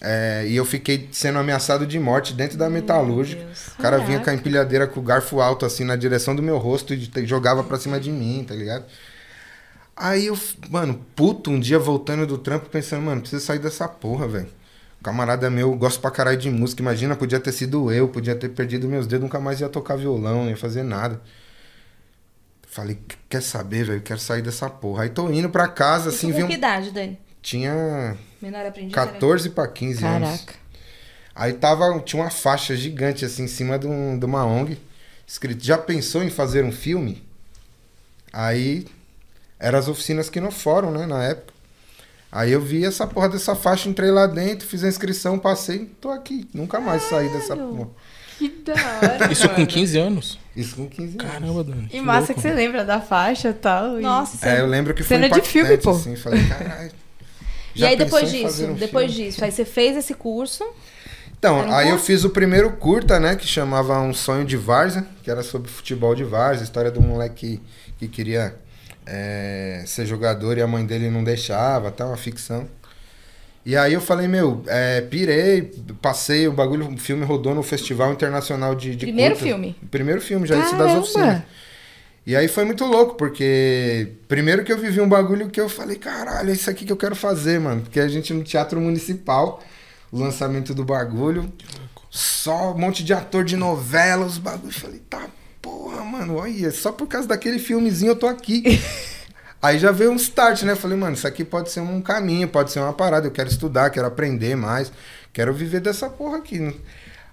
É, e eu fiquei sendo ameaçado de morte dentro da metalúrgica. O cara vinha com a empilhadeira com o garfo alto assim na direção do meu rosto e jogava pra cima de mim, tá ligado? Aí eu, mano, puto, um dia voltando do trampo, pensando, mano, preciso sair dessa porra, velho. Camarada meu, gosto pra caralho de música. Imagina, podia ter sido eu, podia ter perdido meus dedos, nunca mais ia tocar violão, não ia fazer nada. Falei, quer saber, velho? Quero sair dessa porra. Aí tô indo pra casa, Isso assim, com vi um... que idade, Dani? Tinha Menor aprendiz? era? 14 pra 15 anos. Caraca. Aí tava, tinha uma faixa gigante assim em cima de, um- de uma ONG, escrito: Já pensou em fazer um filme? Aí eram as oficinas que no fórum, né, na época. Aí eu vi essa porra dessa faixa, entrei lá dentro, fiz a inscrição, passei, tô aqui. Nunca mais saí dessa porra. Que da hora. Isso com mano. 15 anos? Isso com 15 anos. Caramba, Dani. E massa louco. que você lembra da faixa e tal. Nossa. É, eu lembro que foi Cena de filme, pô. assim, falei, caralho. E já aí depois disso, um depois filme? disso, aí você fez esse curso. Então, um aí eu curso? fiz o primeiro curta, né, que chamava Um Sonho de Várzea, que era sobre futebol de Várzea, história do moleque que queria é, ser jogador e a mãe dele não deixava, tá, uma ficção. E aí eu falei, meu, é, pirei, passei, o bagulho, o filme rodou no Festival Internacional de, de Primeiro curtas. filme? Primeiro filme, já isso das Caramba! oficinas. E aí foi muito louco, porque primeiro que eu vivi um bagulho que eu falei, caralho, é isso aqui que eu quero fazer, mano. Porque a gente no Teatro Municipal, o lançamento do bagulho, só um monte de ator de novela, os bagulhos. Falei, tá porra, mano, olha, só por causa daquele filmezinho eu tô aqui. Aí já veio um start, né? Falei, mano, isso aqui pode ser um caminho, pode ser uma parada. Eu quero estudar, quero aprender mais, quero viver dessa porra aqui.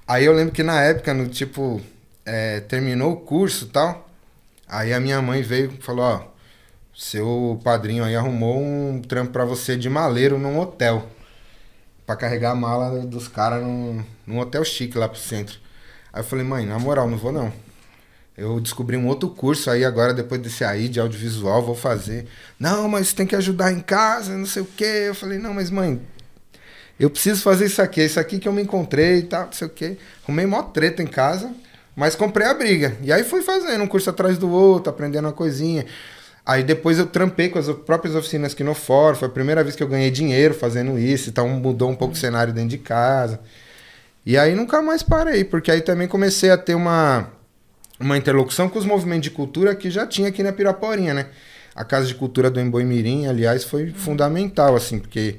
Aí eu lembro que na época, no tipo, é, terminou o curso e tal. Aí a minha mãe veio e falou: Ó, seu padrinho aí arrumou um trampo pra você de maleiro num hotel. Pra carregar a mala dos caras num, num hotel chique lá pro centro. Aí eu falei: Mãe, na moral, não vou não. Eu descobri um outro curso aí agora, depois desse aí, de audiovisual, vou fazer. Não, mas tem que ajudar em casa, não sei o quê. Eu falei, não, mas mãe, eu preciso fazer isso aqui, isso aqui que eu me encontrei e tal, não sei o quê. Arrumei mó treta em casa, mas comprei a briga. E aí fui fazendo um curso atrás do outro, aprendendo uma coisinha. Aí depois eu trampei com as próprias oficinas aqui no fórum, foi a primeira vez que eu ganhei dinheiro fazendo isso, então mudou um pouco o cenário dentro de casa. E aí nunca mais parei, porque aí também comecei a ter uma uma interlocução com os movimentos de cultura que já tinha aqui na Piraporinha, né? A Casa de Cultura do Emboimirim, aliás, foi fundamental, assim, porque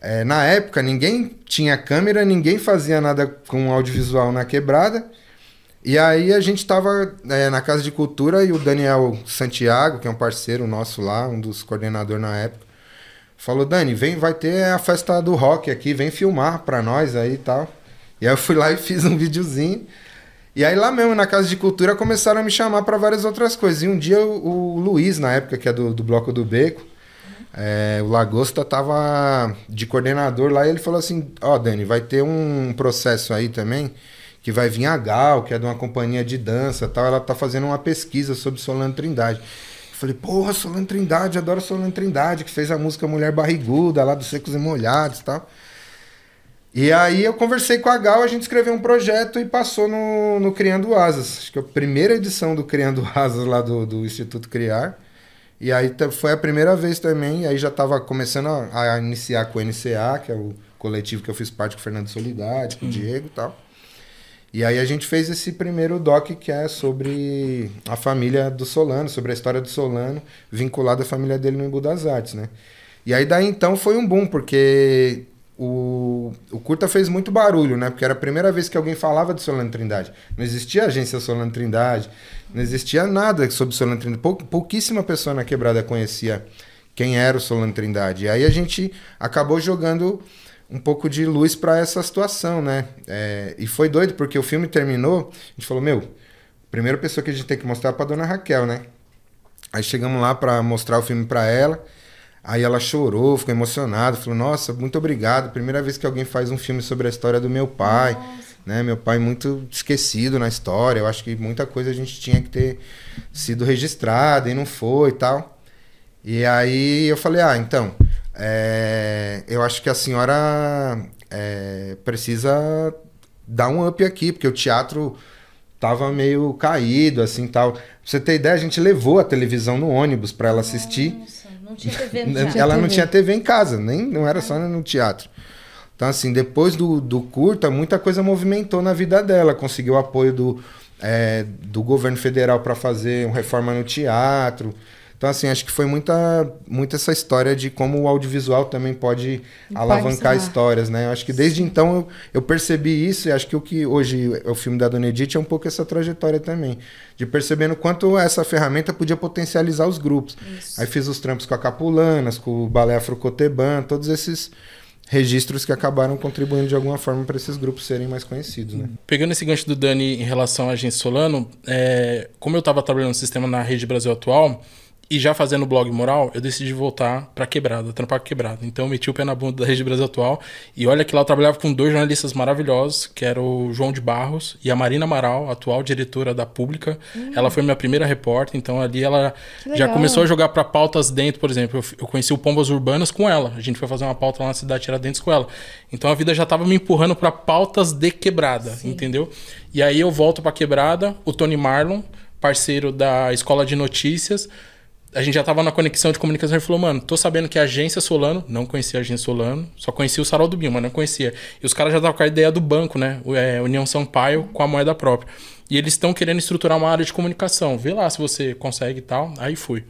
é, na época ninguém tinha câmera, ninguém fazia nada com audiovisual na quebrada. E aí a gente tava é, na Casa de Cultura e o Daniel Santiago, que é um parceiro nosso lá, um dos coordenadores na época, falou, Dani, vem, vai ter a festa do rock aqui, vem filmar pra nós aí e tal. E aí eu fui lá e fiz um videozinho. E aí lá mesmo na Casa de Cultura começaram a me chamar para várias outras coisas. E um dia o, o Luiz, na época, que é do, do Bloco do Beco, é, o Lagosta tava de coordenador lá e ele falou assim, ó Dani, vai ter um processo aí também que vai vir a Gal, que é de uma companhia de dança tal, ela tá fazendo uma pesquisa sobre Solano Trindade. Eu falei, porra, Solano Trindade, adoro Solano Trindade, que fez a música Mulher Barriguda lá dos Secos e Molhados e tal. E aí eu conversei com a Gal, a gente escreveu um projeto e passou no, no Criando Asas. Acho que é a primeira edição do Criando Asas lá do, do Instituto Criar. E aí foi a primeira vez também, e aí já estava começando a, a iniciar com o NCA, que é o coletivo que eu fiz parte com o Fernando Solidade, com o Diego e tal. E aí a gente fez esse primeiro doc que é sobre a família do Solano, sobre a história do Solano, vinculada à família dele no Embu das Artes, né? E aí daí então foi um boom, porque o, o curta fez muito barulho, né? Porque era a primeira vez que alguém falava de Solano Trindade. Não existia agência Solano Trindade, não existia nada sobre Solano Trindade. Pou, pouquíssima pessoa na quebrada conhecia quem era o Solano Trindade. E aí a gente acabou jogando um pouco de luz para essa situação, né? É, e foi doido, porque o filme terminou, a gente falou, meu, a primeira pessoa que a gente tem que mostrar é pra dona Raquel, né? Aí chegamos lá para mostrar o filme para ela. Aí ela chorou, ficou emocionada, falou: "Nossa, muito obrigado. Primeira vez que alguém faz um filme sobre a história do meu pai, né? Meu pai muito esquecido na história. Eu acho que muita coisa a gente tinha que ter sido registrada e não foi e tal". E aí eu falei: "Ah, então, é, eu acho que a senhora é, precisa dar um up aqui, porque o teatro tava meio caído, assim, tal. Pra você ter ideia, a gente levou a televisão no ônibus para ela assistir. Nossa, não tinha TV no Ela teatro. não tinha TV em casa, nem não era só no teatro. Então, assim, depois do, do curta, muita coisa movimentou na vida dela. Conseguiu o apoio do, é, do governo federal para fazer uma reforma no teatro. Então, assim, acho que foi muita, muita essa história de como o audiovisual também pode alavancar histórias, né? Eu acho que desde então eu, eu percebi isso e acho que o que hoje é o filme da Dona Edith é um pouco essa trajetória também. De percebendo quanto essa ferramenta podia potencializar os grupos. Isso. Aí fiz os trampos com a Capulanas, com o Balé Afrocoteban, todos esses registros que acabaram contribuindo de alguma forma para esses grupos serem mais conhecidos, né? Pegando esse gancho do Dani em relação à agência Solano, é, como eu estava trabalhando no sistema na Rede Brasil Atual, e já fazendo blog moral, eu decidi voltar pra quebrada, trampar com quebrada. Então eu meti o pé na bunda da Rede Brasil Atual. E olha que lá eu trabalhava com dois jornalistas maravilhosos, que era o João de Barros e a Marina Amaral, atual diretora da Pública. Hum. Ela foi minha primeira repórter, então ali ela já começou a jogar para pautas dentro, por exemplo. Eu, eu, conheci o Pombas Urbanas com ela. A gente foi fazer uma pauta lá na cidade Tiradentes com ela. Então a vida já tava me empurrando para pautas de quebrada, Sim. entendeu? E aí eu volto pra quebrada, o Tony Marlon, parceiro da Escola de Notícias a gente já tava na conexão de comunicação e falou, mano, tô sabendo que a agência Solano, não conhecia a agência Solano, só conhecia o Sarol do Binho, mas não conhecia. E os caras já estavam com a ideia do banco, né? É, União Sampaio com a moeda própria. E eles estão querendo estruturar uma área de comunicação. Vê lá se você consegue e tal. Aí fui.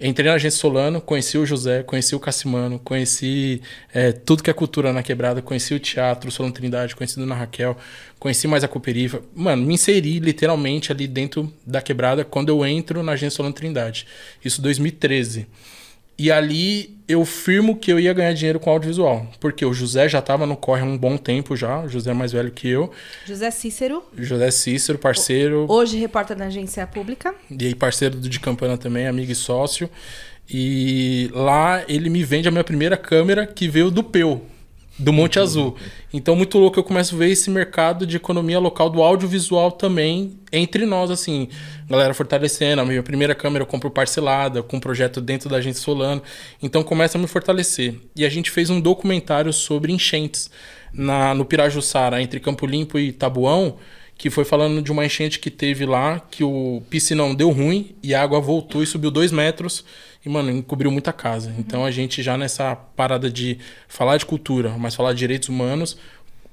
Entrei na agência Solano, conheci o José, conheci o Cassimano, conheci é, tudo que é cultura na quebrada, conheci o teatro, o Solano Trindade, conheci a Dona Raquel, conheci mais a Cooperifa. Mano, me inseri literalmente ali dentro da quebrada quando eu entro na agência Solano Trindade. Isso 2013. E ali eu firmo que eu ia ganhar dinheiro com audiovisual. Porque o José já estava no corre há um bom tempo já. O José é mais velho que eu. José Cícero. José Cícero, parceiro. Hoje repórter da agência pública. E aí, parceiro do De Campana também, amigo e sócio. E lá ele me vende a minha primeira câmera que veio do Peu do Monte Azul. Então, muito louco, eu começo a ver esse mercado de economia local do audiovisual também entre nós, assim. Galera fortalecendo. A minha primeira câmera eu compro parcelada, com um projeto dentro da agência Solano. Então, começa a me fortalecer. E a gente fez um documentário sobre enchentes na, no Pirajussara, entre Campo Limpo e Tabuão, que foi falando de uma enchente que teve lá, que o piscinão deu ruim e a água voltou e subiu dois metros e, mano, encobriu muita casa. Então a gente já nessa parada de falar de cultura, mas falar de direitos humanos,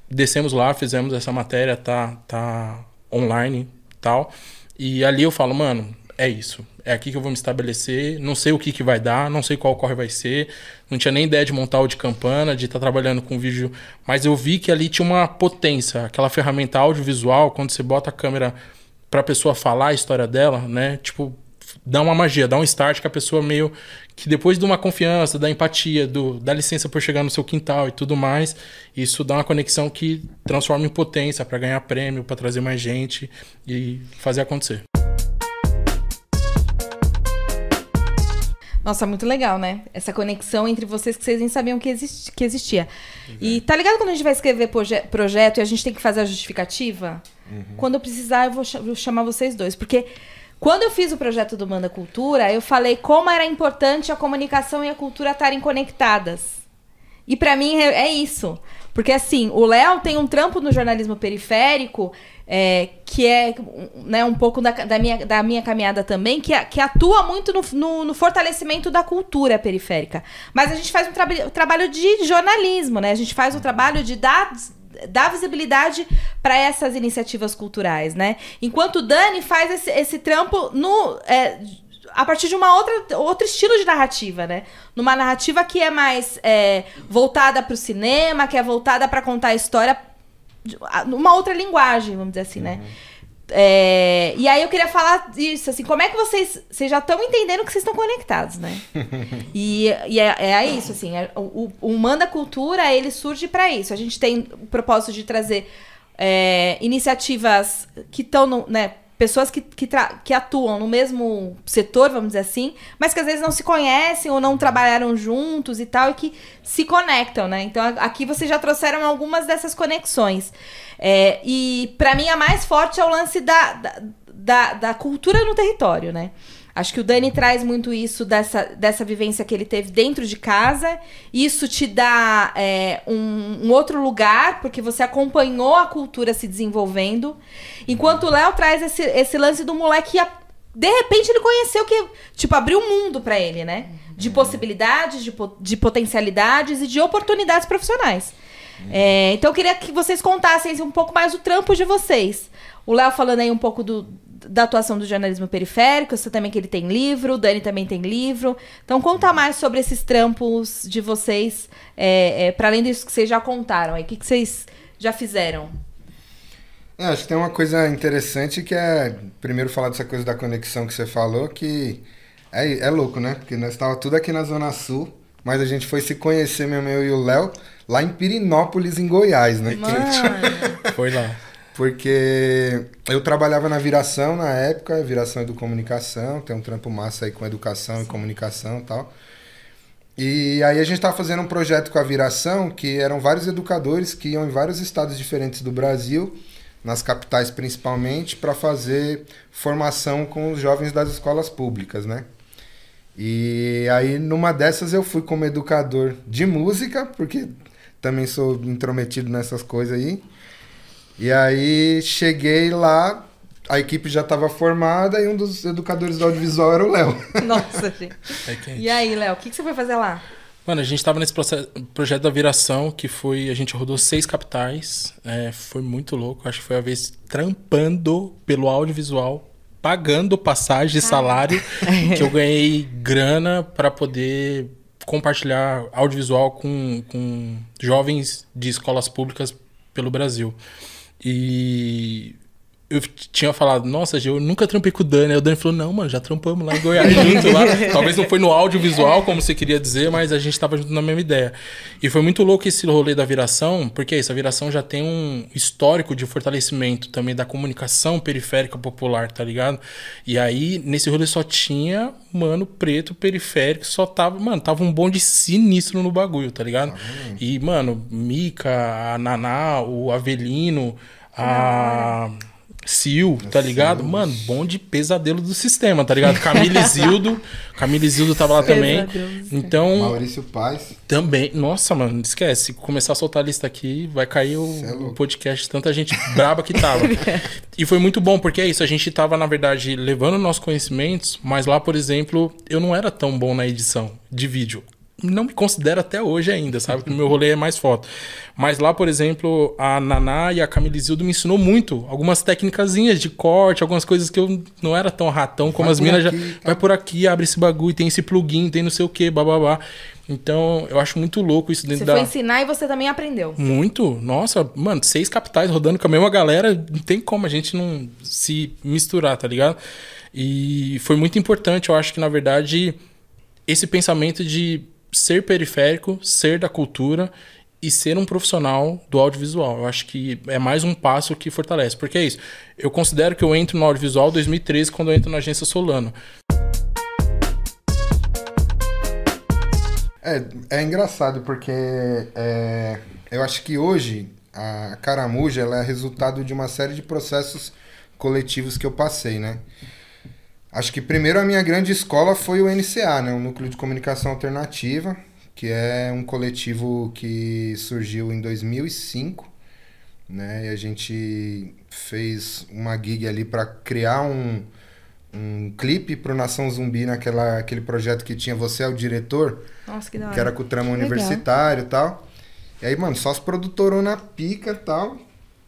descemos lá, fizemos essa matéria, tá, tá online tal. E ali eu falo, mano, é isso. É aqui que eu vou me estabelecer. Não sei o que, que vai dar, não sei qual corre vai ser. Não tinha nem ideia de montar o de campana, de estar tá trabalhando com vídeo. Mas eu vi que ali tinha uma potência. Aquela ferramenta audiovisual, quando você bota a câmera pra pessoa falar a história dela, né? Tipo, dá uma magia, dá um start que a pessoa meio que depois de uma confiança, da empatia, do, da licença por chegar no seu quintal e tudo mais, isso dá uma conexão que transforma em potência para ganhar prêmio, para trazer mais gente e fazer acontecer. Nossa, muito legal, né? Essa conexão entre vocês que vocês nem sabiam que, existi que existia. Uhum. E tá ligado quando a gente vai escrever proje projeto e a gente tem que fazer a justificativa? Uhum. Quando eu precisar, eu vou, ch vou chamar vocês dois. Porque quando eu fiz o projeto do Manda Cultura, eu falei como era importante a comunicação e a cultura estarem conectadas. E para mim é, é, isso. Porque assim, o Léo tem um trampo no jornalismo periférico, é, que é né, um pouco da, da, minha, da minha caminhada também, que, que atua muito no, no, no, fortalecimento da cultura periférica. Mas a gente faz um tra trabalho de jornalismo, né? A gente faz o trabalho de dar dar visibilidade para essas iniciativas culturais, né? Enquanto o Dani faz esse, esse trampo no é, a partir de uma outra outro estilo de narrativa, né? Numa narrativa que é mais é, voltada para o cinema, que é voltada para contar a história numa outra linguagem, vamos dizer assim, né? uhum. né? É, e aí eu queria falar disso, assim, como é que vocês. Vocês já estão entendendo que vocês estão conectados, né? e, e é, é, isso, assim, é, o, o Manda Cultura, ele surge para isso. A gente tem o propósito de trazer é, iniciativas que estão, né? Pessoas que, que, que, atuam no mesmo setor, vamos dizer assim, mas que às vezes não se conhecem ou não trabalharam juntos e tal, e que se conectam, né? Então aqui vocês já trouxeram algumas dessas conexões. É, e para mim a mais forte é o lance da, da, da, da cultura no território, né? Acho que o Dani traz muito isso dessa, dessa vivência que ele teve dentro de casa. Isso te dá é, um, um, outro lugar, porque você acompanhou a cultura se desenvolvendo. Enquanto o Léo traz esse, esse lance do moleque que, de repente, ele conheceu que, tipo, abriu um mundo para ele, né? De possibilidades, de, de potencialidades e de oportunidades profissionais. É, então eu queria que vocês contassem um pouco mais o trampo de vocês. O Léo falando aí um pouco do, da atuação do jornalismo periférico, você também que ele tem livro, o Dani também tem livro. Então conta mais sobre esses trampos de vocês, é, é, para além disso que vocês já contaram aí. O que, que vocês já fizeram? É, acho que tem uma coisa interessante que é, primeiro falar dessa coisa da conexão que você falou, que é, é louco, né? Porque nós estávamos tudo aqui na Zona Sul, mas a gente foi se conhecer, meu, meu e o Léo, lá em Pirinópolis, em Goiás, né? Mano, Foi lá. Porque eu trabalhava na Viração na época, Viração Educomunicação, tem um trampo massa aí com educação e comunicação e tal. E aí a gente estava fazendo um projeto com a Viração, que eram vários educadores que iam em vários estados diferentes do Brasil, nas capitais principalmente, para fazer formação com os jovens das escolas públicas, né? E aí numa dessas eu fui como educador de música, porque também sou intrometido nessas coisas aí. E aí cheguei lá, a equipe já estava formada e um dos educadores do audiovisual era o Léo. nossa, gente. É. E aí, Léo, o que, que você foi fazer lá? Mano, a gente tava nesse proce- projeto da viração, que foi. A gente rodou seis capitais. é, foi muito louco. Acho que foi a vez trampando pelo audiovisual, pagando passagem e salário, que eu ganhei grana para poder compartilhar audiovisual com, com jovens de escolas públicas pelo Brasil. E eu tinha falado, nossa, Gê, eu nunca trampei com o Dani. Aí o Dani falou, não, mano, já trampamos lá em Goiás junto lá. Talvez não foi no audiovisual, como você queria dizer, mas a gente tava junto na mesma ideia. E foi muito louco esse rolê da viração, porque é isso, a viração já tem um histórico de fortalecimento também da comunicação periférica popular, tá ligado? E aí, nesse rolê só tinha, mano, preto, periférico, só tava, mano, tava um bonde sinistro no bagulho, tá ligado? E, mano, Mica, a Naná, o Avelino, a. Sil, tá ligado? Mano, bom de pesadelo do sistema, tá ligado? Camila Isildo, Camila Isildo tava lá também. Então, Maurício Paz. também. Nossa, mano, esquece. Começar a soltar a lista aqui, vai cair o, é o podcast, tanta gente braba que tava. e foi muito bom, porque é isso, a gente tava, na verdade, levando nossos conhecimentos, mas lá, por exemplo, eu não era tão bom na edição de vídeo. Não me considero até hoje ainda, sabe? Que o meu rolê é mais foto. Mas lá, por exemplo, a Naná e a Camila Isildo me ensinou muito. Algumas técnicazinhas de corte, algumas coisas que eu não era tão ratão como Vai as minas já. tá? Vai por aqui, abre esse bagulho, tem esse plugin, tem não sei o que, bababá. Então, eu acho muito louco isso dentro Você da. foi ensinar e você também aprendeu. Muito. Nossa, mano, seis capitais rodando com a mesma galera, não tem como a gente não se misturar, tá ligado? E foi muito importante, eu acho que na verdade esse pensamento de ser periférico, ser da cultura e ser um profissional do audiovisual. Eu acho que é mais um passo que fortalece. Porque é isso. Eu considero que eu entro no audiovisual em 2013 quando eu entro na agência Solano. É, é engraçado porque é, eu acho que hoje a Caramuja ela é resultado de uma série de processos coletivos que eu passei, né? Acho que primeiro a minha grande escola foi o NCA, né? O Núcleo de Comunicação Alternativa, que é um coletivo que surgiu em 2005, né? E a gente fez uma gig ali para criar um, um clipe pro Nação Zumbi naquela aquele projeto que tinha Você é o Diretor, Nossa, que da hora. que era com o trama Legal. universitário e tal. E aí, mano, só os produtorou na pica e tal.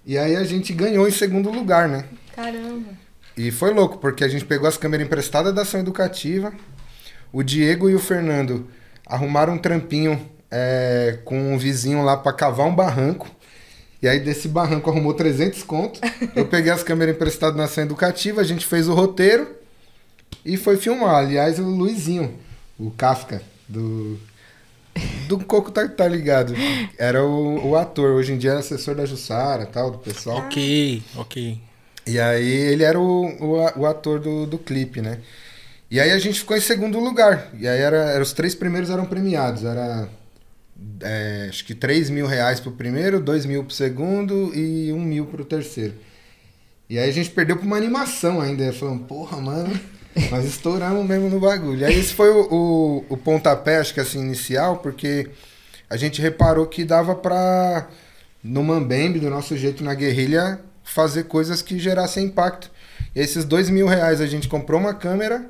E aí a gente ganhou em segundo lugar, né? Caramba. E foi louco, porque a gente pegou as câmeras emprestadas da ação educativa. O Diego e o Fernando arrumaram um trampinho é, com um vizinho lá pra cavar um barranco. E aí desse barranco arrumou 300 conto. Eu peguei as câmeras emprestadas na ação educativa, a gente fez o roteiro e foi filmar. Aliás, o Luizinho, o Kafka, do. Do Coco tá, tá ligado. Era o, o ator. Hoje em dia é assessor da Jussara tal, do pessoal. Ok, ok. E aí ele era o, o, o ator do, do clipe, né? E aí a gente ficou em segundo lugar. E aí era, era- os três primeiros eram premiados. Era é, acho que 3 mil reais pro primeiro, 2 mil pro segundo e 1 mil pro terceiro. E aí a gente perdeu pra uma animação ainda. Falando, porra, mano, nós estouramos mesmo no bagulho. E aí esse foi o, o, o pontapé, acho que assim, inicial, porque a gente reparou que dava pra, no Mambembe, do nosso jeito na guerrilha, fazer coisas que gerassem impacto. E esses dois mil reais a gente comprou uma câmera.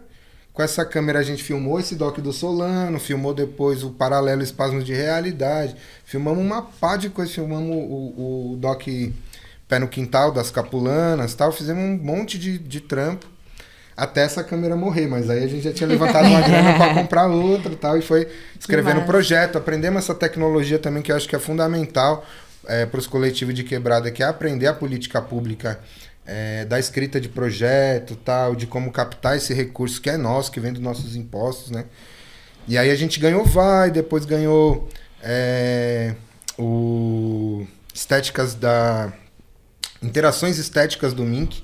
Com essa câmera a gente filmou esse doc do Solano, filmou depois o Paralelo Espasmos de Realidade, filmamos uma pá de coisa, filmamos o, o doc pé no quintal das capulanas tal. Fizemos um monte de, de trampo até essa câmera morrer, mas aí a gente já tinha levantado uma grana para comprar outra e tal, e foi escrevendo o projeto, aprendemos essa tecnologia também que eu acho que é fundamental é, para os coletivos de quebrada, que é aprender a política pública é, da escrita de projeto, tal, de como captar esse recurso que é nosso, que vem dos nossos impostos, né? E aí a gente ganhou Vai, depois ganhou é, o Estéticas da Interações Estéticas do Mink,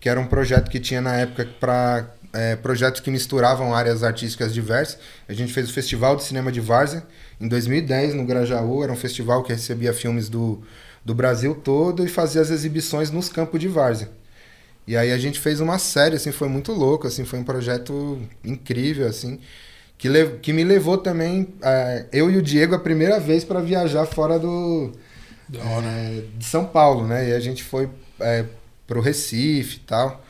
que era um projeto que tinha na época para é, projetos que misturavam áreas artísticas diversas. A gente fez o Festival de Cinema de Várzea em 2010 no Grajaú, era um festival que recebia filmes do, do Brasil todo e fazia as exibições nos campos de Várzea. E aí a gente fez uma série, assim, foi muito louco, assim, foi um projeto incrível, assim, que, que me levou também, é, eu e o Diego, a primeira vez para viajar fora do... É, de São Paulo, né? E a gente foi é, pro Recife e tal.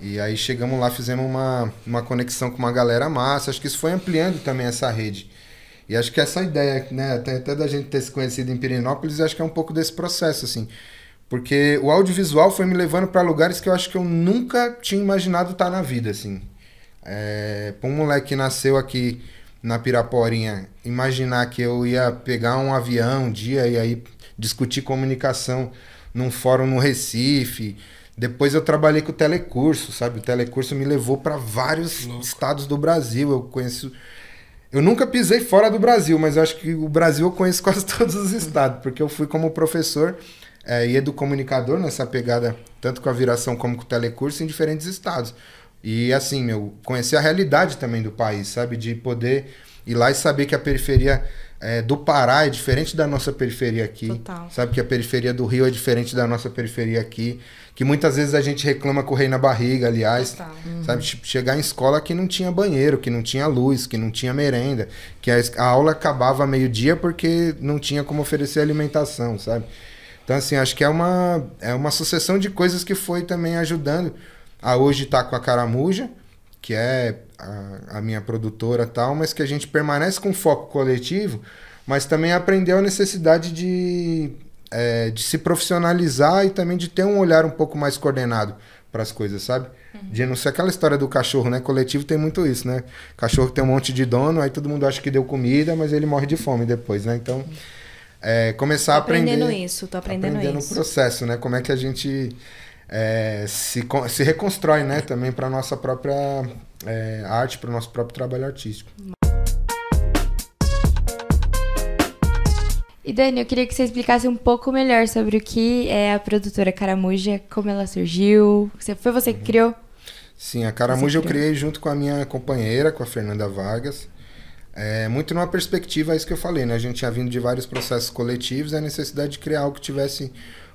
E aí chegamos lá, fizemos uma, uma conexão com uma galera massa. Acho que isso foi ampliando também essa rede. E acho que essa ideia, né, até, até da gente ter se conhecido em Pirenópolis, acho que é um pouco desse processo, assim. Porque o audiovisual foi me levando para lugares que eu acho que eu nunca tinha imaginado estar na vida, assim. É, pra um moleque que nasceu aqui na Piraporinha, imaginar que eu ia pegar um avião um dia e aí discutir comunicação num fórum no Recife. Depois eu trabalhei com o telecurso, sabe? O telecurso me levou para vários Louco. estados do Brasil. Eu conheço. Eu nunca pisei fora do Brasil, mas eu acho que o Brasil eu conheço quase todos os estados, porque eu fui como professor é, e educomunicador nessa pegada, tanto com a viração como com o telecurso, em diferentes estados. E assim, meu, conhecer a realidade também do país, sabe? De poder ir lá e saber que a periferia é, do Pará é diferente da nossa periferia aqui. Total. Sabe que a periferia do Rio é diferente da nossa periferia aqui. Que muitas vezes a gente reclama com o rei na barriga, aliás. Total. Sabe, tipo, chegar em escola que não tinha banheiro, que não tinha luz, que não tinha merenda, que a, a aula acabava meio-dia porque não tinha como oferecer alimentação, sabe? Então, assim, acho que é uma, é uma sucessão de coisas que foi também ajudando a hoje estar tá com a Caramuja, que é a, a minha produtora tal, mas que a gente permanece com foco coletivo, mas também aprendeu a necessidade de, é, de se profissionalizar e também de ter um olhar um pouco mais coordenado para as coisas, sabe? Uhum. De não ser aquela história do cachorro, né? Coletivo tem muito isso, né? Cachorro tem um monte de dono, aí todo mundo acha que deu comida, mas ele morre de fome depois, né? Então, é, começar a aprender... aprendendo isso, tô aprendendo, aprendendo isso. o processo, né? Como é que a gente é, se, se reconstrói, né? Também para nossa própria é, arte, para o nosso próprio trabalho artístico. E Dani, eu queria que você explicasse um pouco melhor sobre o que é a produtora Caramuja, como ela surgiu. Foi você que criou? Sim, a Caramuja eu criei junto com a minha companheira, com a Fernanda Vargas. É, muito numa perspectiva, é isso que eu falei, né? A gente tinha vindo de vários processos coletivos a necessidade de criar algo que tivesse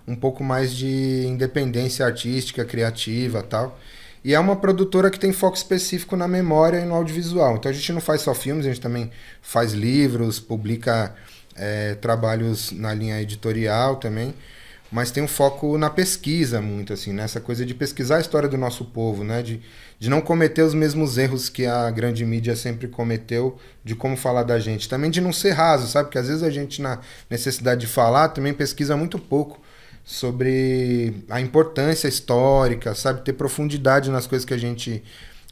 um pouco mais de independência artística, criativa tal. E é uma produtora que tem foco específico na memória e no audiovisual. Então a gente não faz só filmes, a gente também faz livros, publica é, trabalhos na linha editorial também. Mas tem um foco na pesquisa muito, assim, nessa coisa de pesquisar a história do nosso povo, né? De, de não cometer os mesmos erros que a grande mídia sempre cometeu, de como falar da gente. Também de não ser raso, sabe? Porque às vezes a gente, na necessidade de falar, também pesquisa muito pouco sobre a importância histórica, sabe? Ter profundidade nas coisas que a gente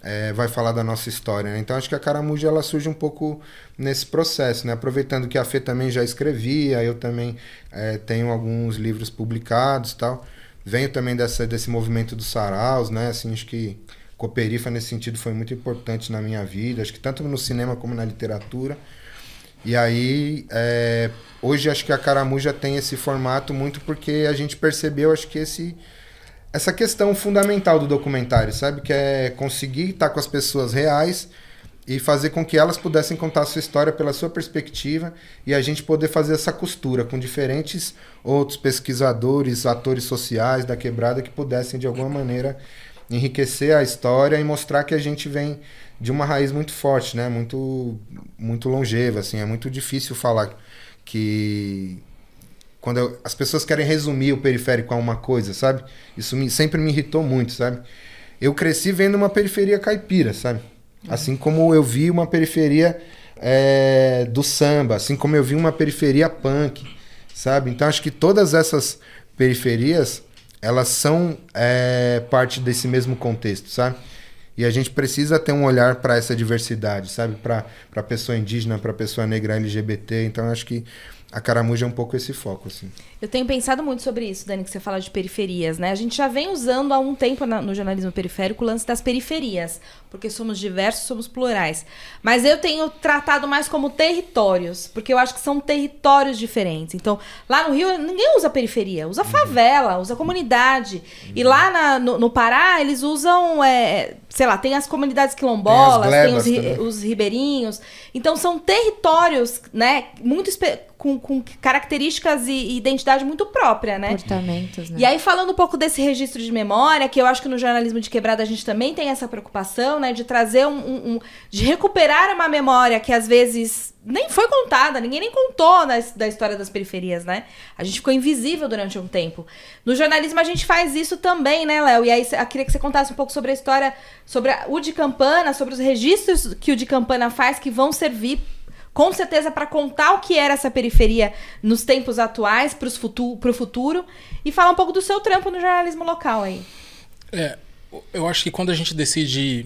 é, vai falar da nossa história. Né? Então acho que a Caramuja ela surge um pouco nesse processo, né? Aproveitando que a Fê também já escrevia, eu também é, tenho alguns livros publicados tal. Venho também dessa, desse movimento dos saraus, né? Assim, acho que Cooperifa nesse sentido foi muito importante na minha vida, acho que tanto no cinema como na literatura. E aí, é, hoje acho que a Caramuja tem esse formato muito porque a gente percebeu, acho que esse essa questão fundamental do documentário, sabe? Que é conseguir estar com as pessoas reais e fazer com que elas pudessem contar a sua história pela sua perspectiva e a gente poder fazer essa costura com diferentes outros pesquisadores, atores sociais da quebrada que pudessem de alguma maneira enriquecer a história e mostrar que a gente vem de uma raiz muito forte, né? Muito, muito longeva, assim. É muito difícil falar que quando eu, as pessoas querem resumir o periférico a uma coisa, sabe? Isso me, sempre me irritou muito, sabe? Eu cresci vendo uma periferia caipira, sabe? Assim como eu vi uma periferia é, do samba, assim como eu vi uma periferia punk, sabe? Então acho que todas essas periferias, elas são é, parte desse mesmo contexto, sabe? E a gente precisa ter um olhar para essa diversidade, sabe? Para a pessoa indígena, para a pessoa negra LGBT. Então, acho que a Caramuja é um pouco esse foco, assim. Eu tenho pensado muito sobre isso, Dani, que você fala de periferias, né? A gente já vem usando há um tempo no jornalismo periférico o lance das periferias, porque somos diversos, somos plurais. Mas eu tenho tratado mais como territórios, porque eu acho que são territórios diferentes. Então, lá no Rio, ninguém usa periferia, usa favela, usa comunidade. E lá na- no, no Pará, eles usam, é, sei lá, tem as comunidades quilombolas, tem, os, ri- os ribeirinhos. Então, são territórios, né, muito com, com características e e identidade muito própria, né? Comportamentos, né? E aí, falando um pouco desse registro de memória, que eu acho que no jornalismo de quebrada a gente também tem essa preocupação, né? De trazer um. um- um- de recuperar uma memória que às vezes nem foi contada, ninguém nem contou na, da história das periferias, né? A gente ficou invisível durante um tempo. No jornalismo a gente faz isso também, né, Léo? E aí eu queria que você contasse um pouco sobre a história, sobre a- o de Campana, sobre os registros que o de Campana faz que vão servir com certeza para contar o que era essa periferia nos tempos atuais, para o futuro, e falar um pouco do seu trampo no jornalismo local aí. É, eu acho que quando a gente decide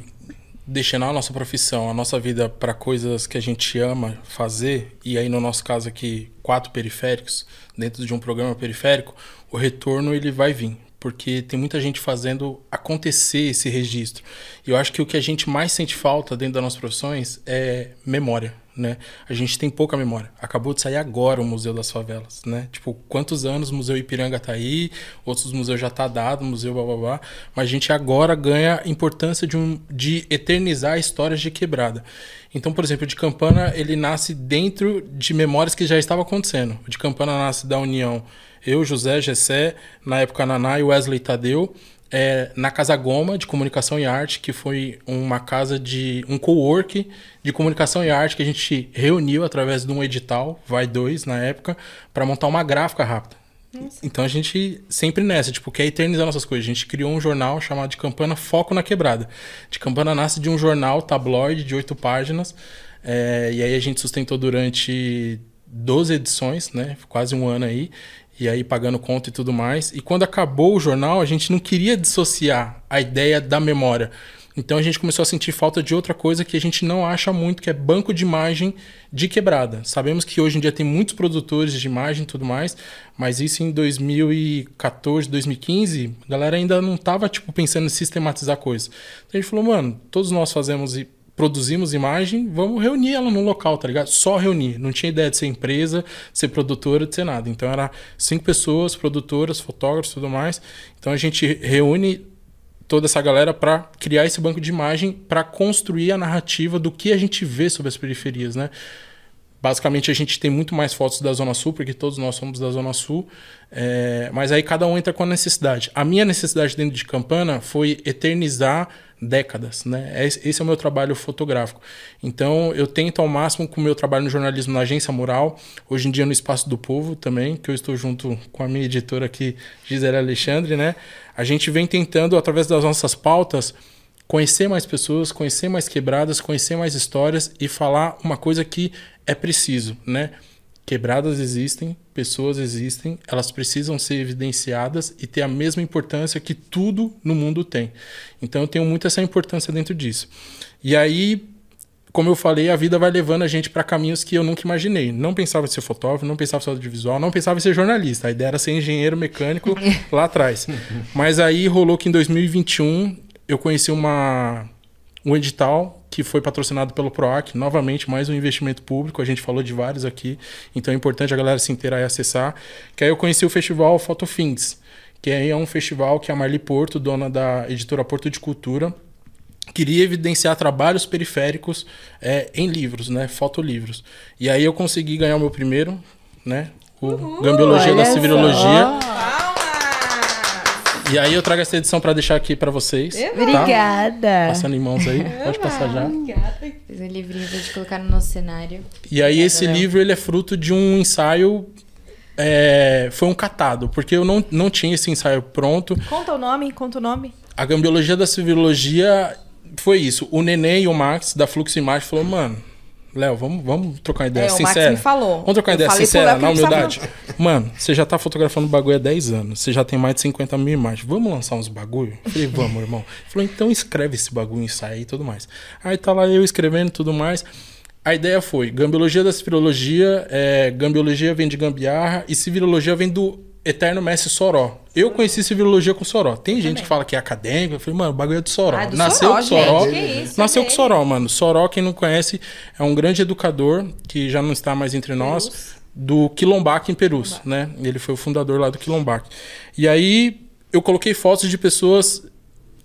destinar a nossa profissão, a nossa vida para coisas que a gente ama fazer, e aí no nosso caso aqui, quatro periféricos, dentro de um programa periférico, o retorno ele vai vir. Porque tem muita gente fazendo acontecer esse registro. E eu acho que o que a gente mais sente falta dentro das nossas profissões é memória né? A gente tem pouca memória. Acabou de sair agora o Museu das Favelas, né? Tipo, quantos anos o Museu Ipiranga tá aí, outros museus já tá dado, museu blá blá blá, mas a gente agora ganha importância de, um, de eternizar histórias de quebrada. Então, por exemplo, o de Campana, ele nasce dentro de memórias que já estavam acontecendo. O de Campana nasce da união eu, José, Gessé, na época Naná e Wesley Tadeu, é, na Casa Goma de Comunicação e Arte, que foi uma casa de um co-work de comunicação e arte que a gente reuniu através de um edital, vai dois na época, para montar uma gráfica rápida. Nossa. Então a gente sempre nessa, tipo, quer eternizar nossas coisas. A gente criou um jornal chamado de Campana Foco na Quebrada. De Campana nasce de um jornal tabloide de oito páginas, é, e aí a gente sustentou durante 12 edições, né? Quase um ano aí e aí pagando conta e tudo mais. E quando acabou o jornal, a gente não queria dissociar a ideia da memória. Então a gente começou a sentir falta de outra coisa que a gente não acha muito, que é banco de imagem de quebrada. Sabemos que hoje em dia tem muitos produtores de imagem e tudo mais, mas isso em 2014, 2015, a galera ainda não estava tipo pensando em sistematizar coisas. Então a gente falou, mano, todos nós fazemos produzimos imagem, vamos reunir ela num local, tá ligado? Só reunir. Não tinha ideia de ser empresa, de ser produtora, de ser nada. Então era cinco pessoas, produtoras, fotógrafos, tudo mais. Então a gente reúne toda essa galera para criar esse banco de imagem para construir a narrativa do que a gente vê sobre as periferias, né? Basicamente a gente tem muito mais fotos da Zona Sul, porque todos nós somos da Zona Sul, é, mas aí cada um entra com a necessidade. A minha necessidade dentro de Campana foi eternizar décadas, né? Esse é o meu trabalho fotográfico. Então eu tento ao máximo com o meu trabalho no jornalismo na Agência Mural, hoje em dia no Espaço do Povo também, que eu estou junto com a minha editora aqui, Gisele Alexandre, né? A gente vem tentando, através das nossas pautas, conhecer mais pessoas, conhecer mais quebradas, conhecer mais histórias e falar uma coisa que é preciso, né? Quebradas existem, pessoas existem, elas precisam ser evidenciadas e ter a mesma importância que tudo no mundo tem. Então eu tenho muito essa importância dentro disso. E aí, como eu falei, a vida vai levando a gente para caminhos que eu nunca imaginei. Não pensava em ser fotógrafo, não pensava em ser audiovisual, não pensava em ser jornalista. A ideia era ser engenheiro mecânico lá atrás. Mas aí rolou que em 2021 eu conheci uma um edital que foi patrocinado pelo PROAC, novamente mais um investimento público, a gente falou de vários aqui, então é importante a galera se inteirar e acessar, que aí eu conheci o festival Fotofins, que aí é um festival que a Marli Porto, dona da editora Porto de Cultura, queria evidenciar trabalhos periféricos é, em livros, né, fotolivros. E aí eu consegui ganhar o meu primeiro, né, o Uhul, Gambiologia da Civilologia. E aí eu trago essa edição para deixar aqui para vocês. Tá? Obrigada. Passando em mãos aí, pode passar já. Obrigada. Fiz um livrinho pra gente colocar no nosso cenário. E aí esse livro ele é fruto de um ensaio é, foi um catado, porque eu não, não tinha esse ensaio pronto. Conta o nome, conta o nome. A gambiologia da civilologia foi isso. O Nenê e o Max da Fluxo Imagem falou, mano, Léo, vamos, vamos trocar uma ideia É, o sincera. me falou. Vamos trocar Eu ideia sincera, que na humildade. Mano, você já tá fotografando bagulho há 10 anos. Você já tem mais de 50 mil imagens. Vamos lançar uns bagulho? Eu falei, vamos, irmão. Ele falou, então escreve esse bagulho, ensaio e tudo mais. Aí tá lá eu escrevendo e tudo mais. A ideia foi, gambiologia da civirologia, é, gambiologia vem de gambiarra e civirologia vem do eterno mestre Soró. Eu conheci civirologia com Soró. Tem gente que fala que é acadêmico. Eu falei, mano, o bagulho é do Soró. Ah, do Nasceu Soró, com Soró. gente, nasceu é com. Soró, mano. Soró, quem não conhece, é um grande educador que já não está mais entre nós, do Quilombac em Perus, né? Ele foi o fundador lá do Quilombac. E aí eu coloquei fotos de pessoas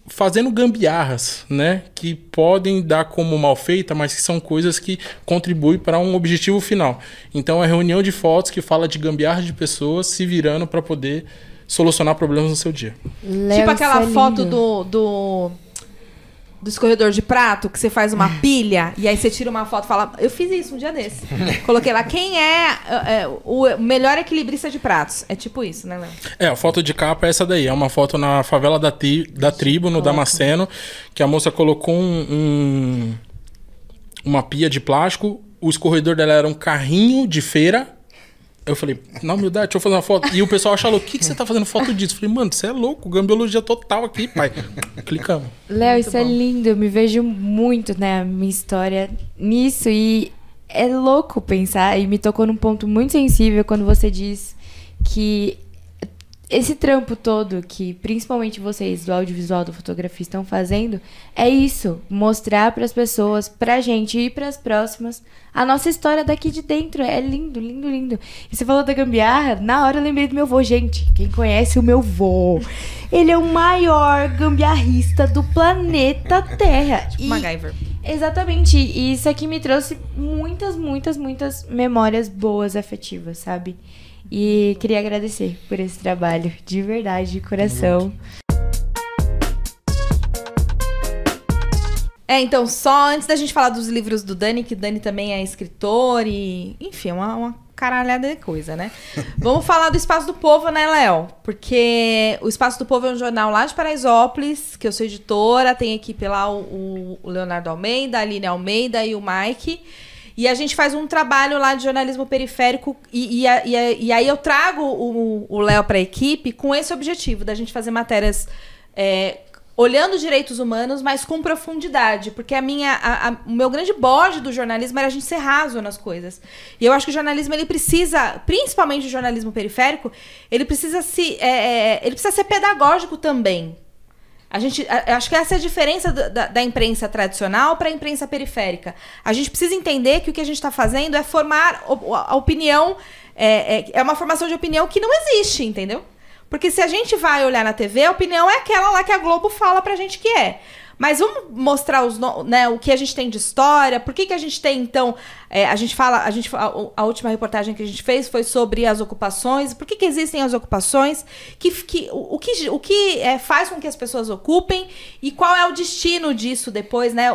fazendo gambiarras, né? Que podem dar como mal feita, mas que são coisas que contribuem para um objetivo final. Então é reunião de fotos que fala de gambiarras de pessoas se virando para poder solucionar problemas no seu dia. Léo, tipo aquela é foto do, do. Do escorredor de prato, que você faz uma pilha e aí você tira uma foto e fala. Eu fiz isso um dia desse. Coloquei lá, quem é, é, o melhor equilibrista de pratos? É tipo isso, né, Léo? É, a foto de capa é essa daí. É uma foto na favela da, tri- da tribo, no Damasceno, que a moça colocou um, um- uma pia de plástico. O escorredor dela era um carrinho de feira. Eu falei, na humildade, deixa eu fazer uma foto. E o pessoal achou, o que, que você tá fazendo foto disso? Eu falei, mano, você é louco, gambiologia total aqui, pai. Clicamos. Léo, isso é lindo. Eu me vejo muito, né, a minha história nisso. E é louco pensar. E me tocou num ponto muito sensível quando você diz que esse trampo todo que principalmente vocês do audiovisual, da fotografia estão fazendo é isso, mostrar para as pessoas, pra gente e para as próximas a nossa história daqui de dentro. É lindo, lindo, lindo. E você falou da gambiarra, na hora eu lembrei do meu vô, gente. Quem conhece o meu vô? Ele é o maior gambiarrista do planeta Terra. Tipo E- MacGyver. Exatamente. E isso aqui me trouxe muitas, muitas, muitas memórias boas, afetivas, sabe? E queria agradecer por esse trabalho, de verdade, de coração. É, então, só antes da gente falar dos livros do Dani, que o Dani também é escritor e. Enfim, é uma, uma caralhada de coisa, né? Vamos falar do Espaço do Povo, né, Léo? Porque o Espaço do Povo é um jornal lá de Paraisópolis, que eu sou editora, tem equipe lá o, o Leonardo Almeida, a Aline Almeida e o Mike. E a gente faz um trabalho lá de jornalismo periférico e, e, e e aí eu trago o Léo para a equipe com esse objetivo, da gente fazer matérias é, olhando os direitos humanos, mas com profundidade. Porque a minha, a- a- o meu grande bode do jornalismo era a gente ser raso nas coisas. E eu acho que o jornalismo ele precisa, principalmente o jornalismo periférico, ele precisa se, é, é, ele precisa ser pedagógico também. A gente, acho que essa é a diferença da, da- imprensa tradicional para a imprensa periférica. A gente precisa entender que o que a gente está fazendo é formar a opinião, é, é, é uma formação de opinião que não existe, entendeu? Porque se a gente vai olhar na TV, a opinião é aquela lá que a Globo fala pra gente que é. Mas vamos mostrar os, né, o que a gente tem de história, por que, que a gente tem, então. é, a gente fala, a, gente, a, a última reportagem que a gente fez foi sobre as ocupações, por que, que existem as ocupações, que, que, o, o que, o que é, faz com que as pessoas ocupem e qual é o destino disso depois, né?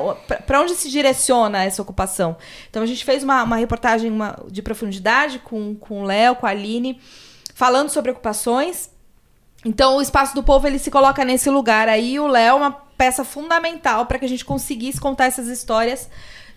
Para onde se direciona essa ocupação. Então a gente fez uma, uma reportagem uma- de profundidade com, com o Léo, com a Aline, falando sobre ocupações. Então, o espaço do povo ele se coloca nesse lugar aí. O Léo é uma peça fundamental para que a gente conseguisse contar essas histórias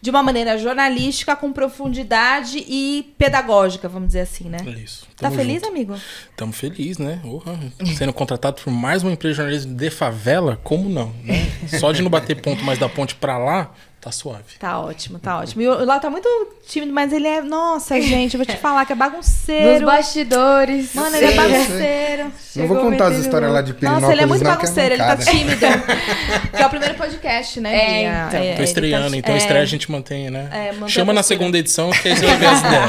de uma maneira jornalística, com profundidade e pedagógica, vamos dizer assim, né? É isso. Tá Tamo feliz, junto. amigo? Tamo feliz, né? Porra, Sendo contratado por mais uma empresa de jornalismo de favela, como não? né? Só de não bater ponto mais da ponte pra lá, tá suave. Tá ótimo, tá ótimo. E o Léo tá muito tímido, mas ele é. Nossa, gente, eu vou te falar que é Nos bagunceiro. bastidores. Mano, ele é bagunceiro. Não Chegou vou contar as histórias lá de Pirinópolis, Nossa, ele é muito não, bagunceiro, ele tá tímido. que é o primeiro podcast, né? É, Bia? então. É, Tô ele estreando, tá- então é, estreia a gente mantém, né? É, mantém Chama na segunda edição que aí você vai ver as ideias.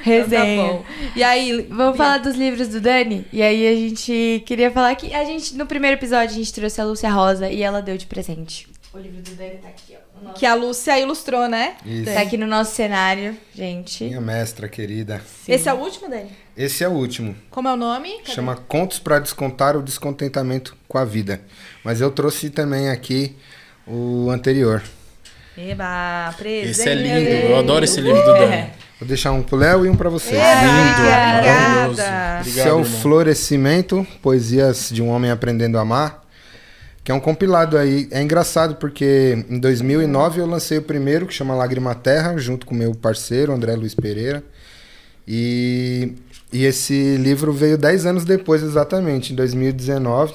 Então Resenha. Tá bom. E aí, Vamos falar dos livros do Dani? E aí a gente queria falar que a gente, no primeiro episódio, a gente trouxe a Lúcia Rosa e ela deu de presente. O livro do Dani tá aqui, nosso- que a Lúcia ilustrou, né? Isso. Tá aqui no nosso cenário, gente. Minha mestra querida. Esse é o último dele? Esse é o último. Como é o nome? Cadê? Chama Contos para Descontar o Descontentamento com a Vida. Mas eu trouxe também aqui o anterior. Eba, presente. Esse é lindo, eu adoro esse livro do Dani. Vou deixar um pro Léo e um para você. Lindo, maravilhoso. É o Obrigado, irmão. Florescimento, Poesias de um Homem Aprendendo a Amar. Que é um compilado aí. É engraçado porque em 2009 eu lancei o primeiro, que chama Lágrima Terra, junto com meu parceiro, André Luiz Pereira. E, e esse livro veio 10 anos depois, exatamente, em 2019.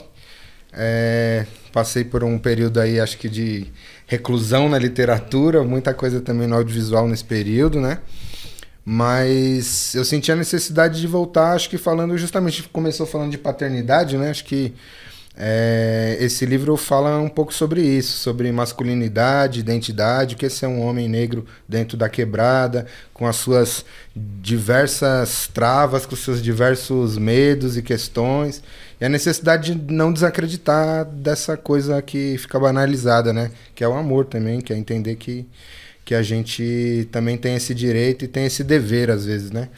É, passei por um período aí, acho que de reclusão na literatura, muita coisa também no audiovisual nesse período, né? Mas eu senti a necessidade de voltar, acho que falando justamente, começou falando de paternidade, né? Acho que é, esse livro fala um pouco sobre isso, sobre masculinidade, identidade, o que é ser um homem negro dentro da quebrada, com as suas diversas travas, com os seus diversos medos e questões, e a necessidade de não desacreditar dessa coisa que fica banalizada, né? Que é o amor também, que é entender que, que a gente também tem esse direito e tem esse dever às vezes, né?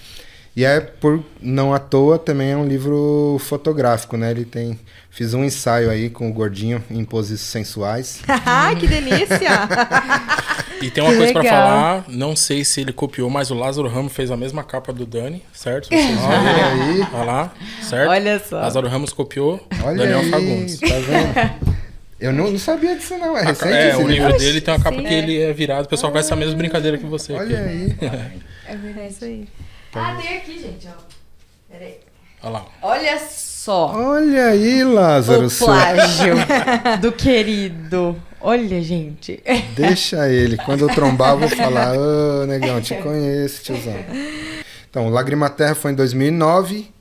E é por não à toa também é um livro fotográfico, né? Ele tem fiz um ensaio aí com o gordinho em poses sensuais. Ai, que delícia! E tem uma Que coisa pra legal. falar, não sei se ele copiou, mas o Lázaro Ramos fez a mesma capa do Dani, certo? Vocês? Olha aí. Olha lá, certo? Olha só. Lázaro Ramos copiou, Olha Daniel aí, Fagundes. tá vendo? Eu não, não sabia disso não, é recente É, o livro dele tem uma capa sim. que ele é virado, o pessoal faz essa mesma brincadeira que você. Olha aqui. aí. É verdade. isso aí. Ah, tem aqui, gente, ó. Peraí. Olha lá. Olha só. Olha aí, Lázaro. O plágio do querido. Olha, gente. Deixa ele. Quando eu trombar, eu vou falar, ô, negão, te conheço, tiozão. Então, Lágrima Terra foi em 2009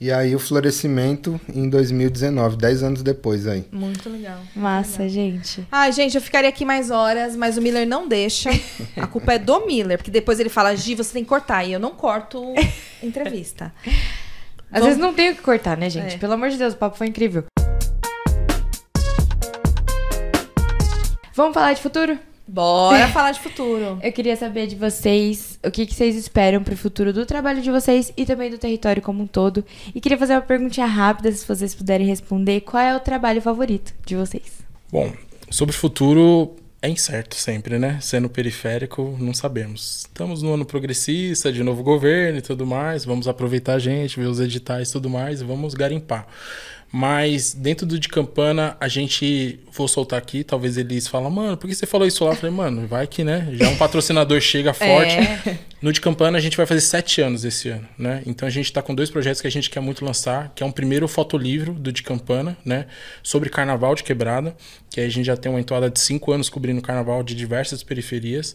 e aí o Florescimento em 2019, 10 anos depois aí. Muito legal. Massa, gente. Ai, gente, eu ficaria aqui mais horas, mas o Miller não deixa. A culpa é do Miller, porque depois ele fala, Gi, você tem que cortar. E eu não corto entrevista. Às Vamos- vezes não tem o que cortar, né, gente? É. Pelo amor de Deus, o papo foi incrível. Vamos falar de futuro? Bora falar de futuro. Eu queria saber de vocês o que, que vocês esperam pro futuro do trabalho de vocês e também do território como um todo. E queria fazer uma perguntinha rápida, se vocês puderem responder. Qual é o trabalho favorito de vocês? Bom, sobre o futuro é incerto sempre, né? Sendo periférico, não sabemos. Estamos no ano progressista, de novo governo e tudo mais. Vamos aproveitar a gente, ver os editais e tudo mais e vamos garimpar. Mas dentro do de Campana, a gente, vou soltar aqui, talvez eles falam, mano, por que você falou isso lá? Eu falei, mano, vai que, né? Já um patrocinador chega forte. É. No de Campana a gente vai fazer sete anos esse ano, né? Então a gente está com dois projetos que a gente quer muito lançar, que é um primeiro fotolivro do de Campana, né? Sobre Carnaval de Quebrada, que aí a gente já tem uma entoada de cinco anos cobrindo Carnaval de diversas periferias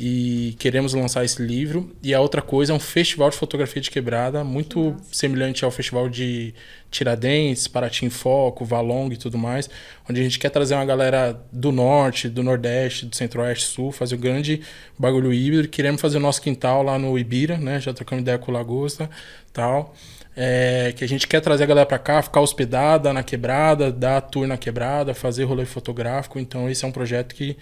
e queremos lançar esse livro. E a outra coisa é um festival de fotografia de quebrada, muito semelhante ao festival de Tiradentes, Paraty em Foco, Valong e tudo mais, onde a gente quer trazer uma galera do norte, do nordeste, do centro-oeste, sul, fazer um grande bagulho híbrido. Queremos fazer o nosso quintal lá no Ibira, né? Já trocamos ideia com o Lagosta, tal. É, que a gente quer trazer a galera pra cá, ficar hospedada na quebrada, dar tour na quebrada, fazer rolê fotográfico. Então esse é um projeto que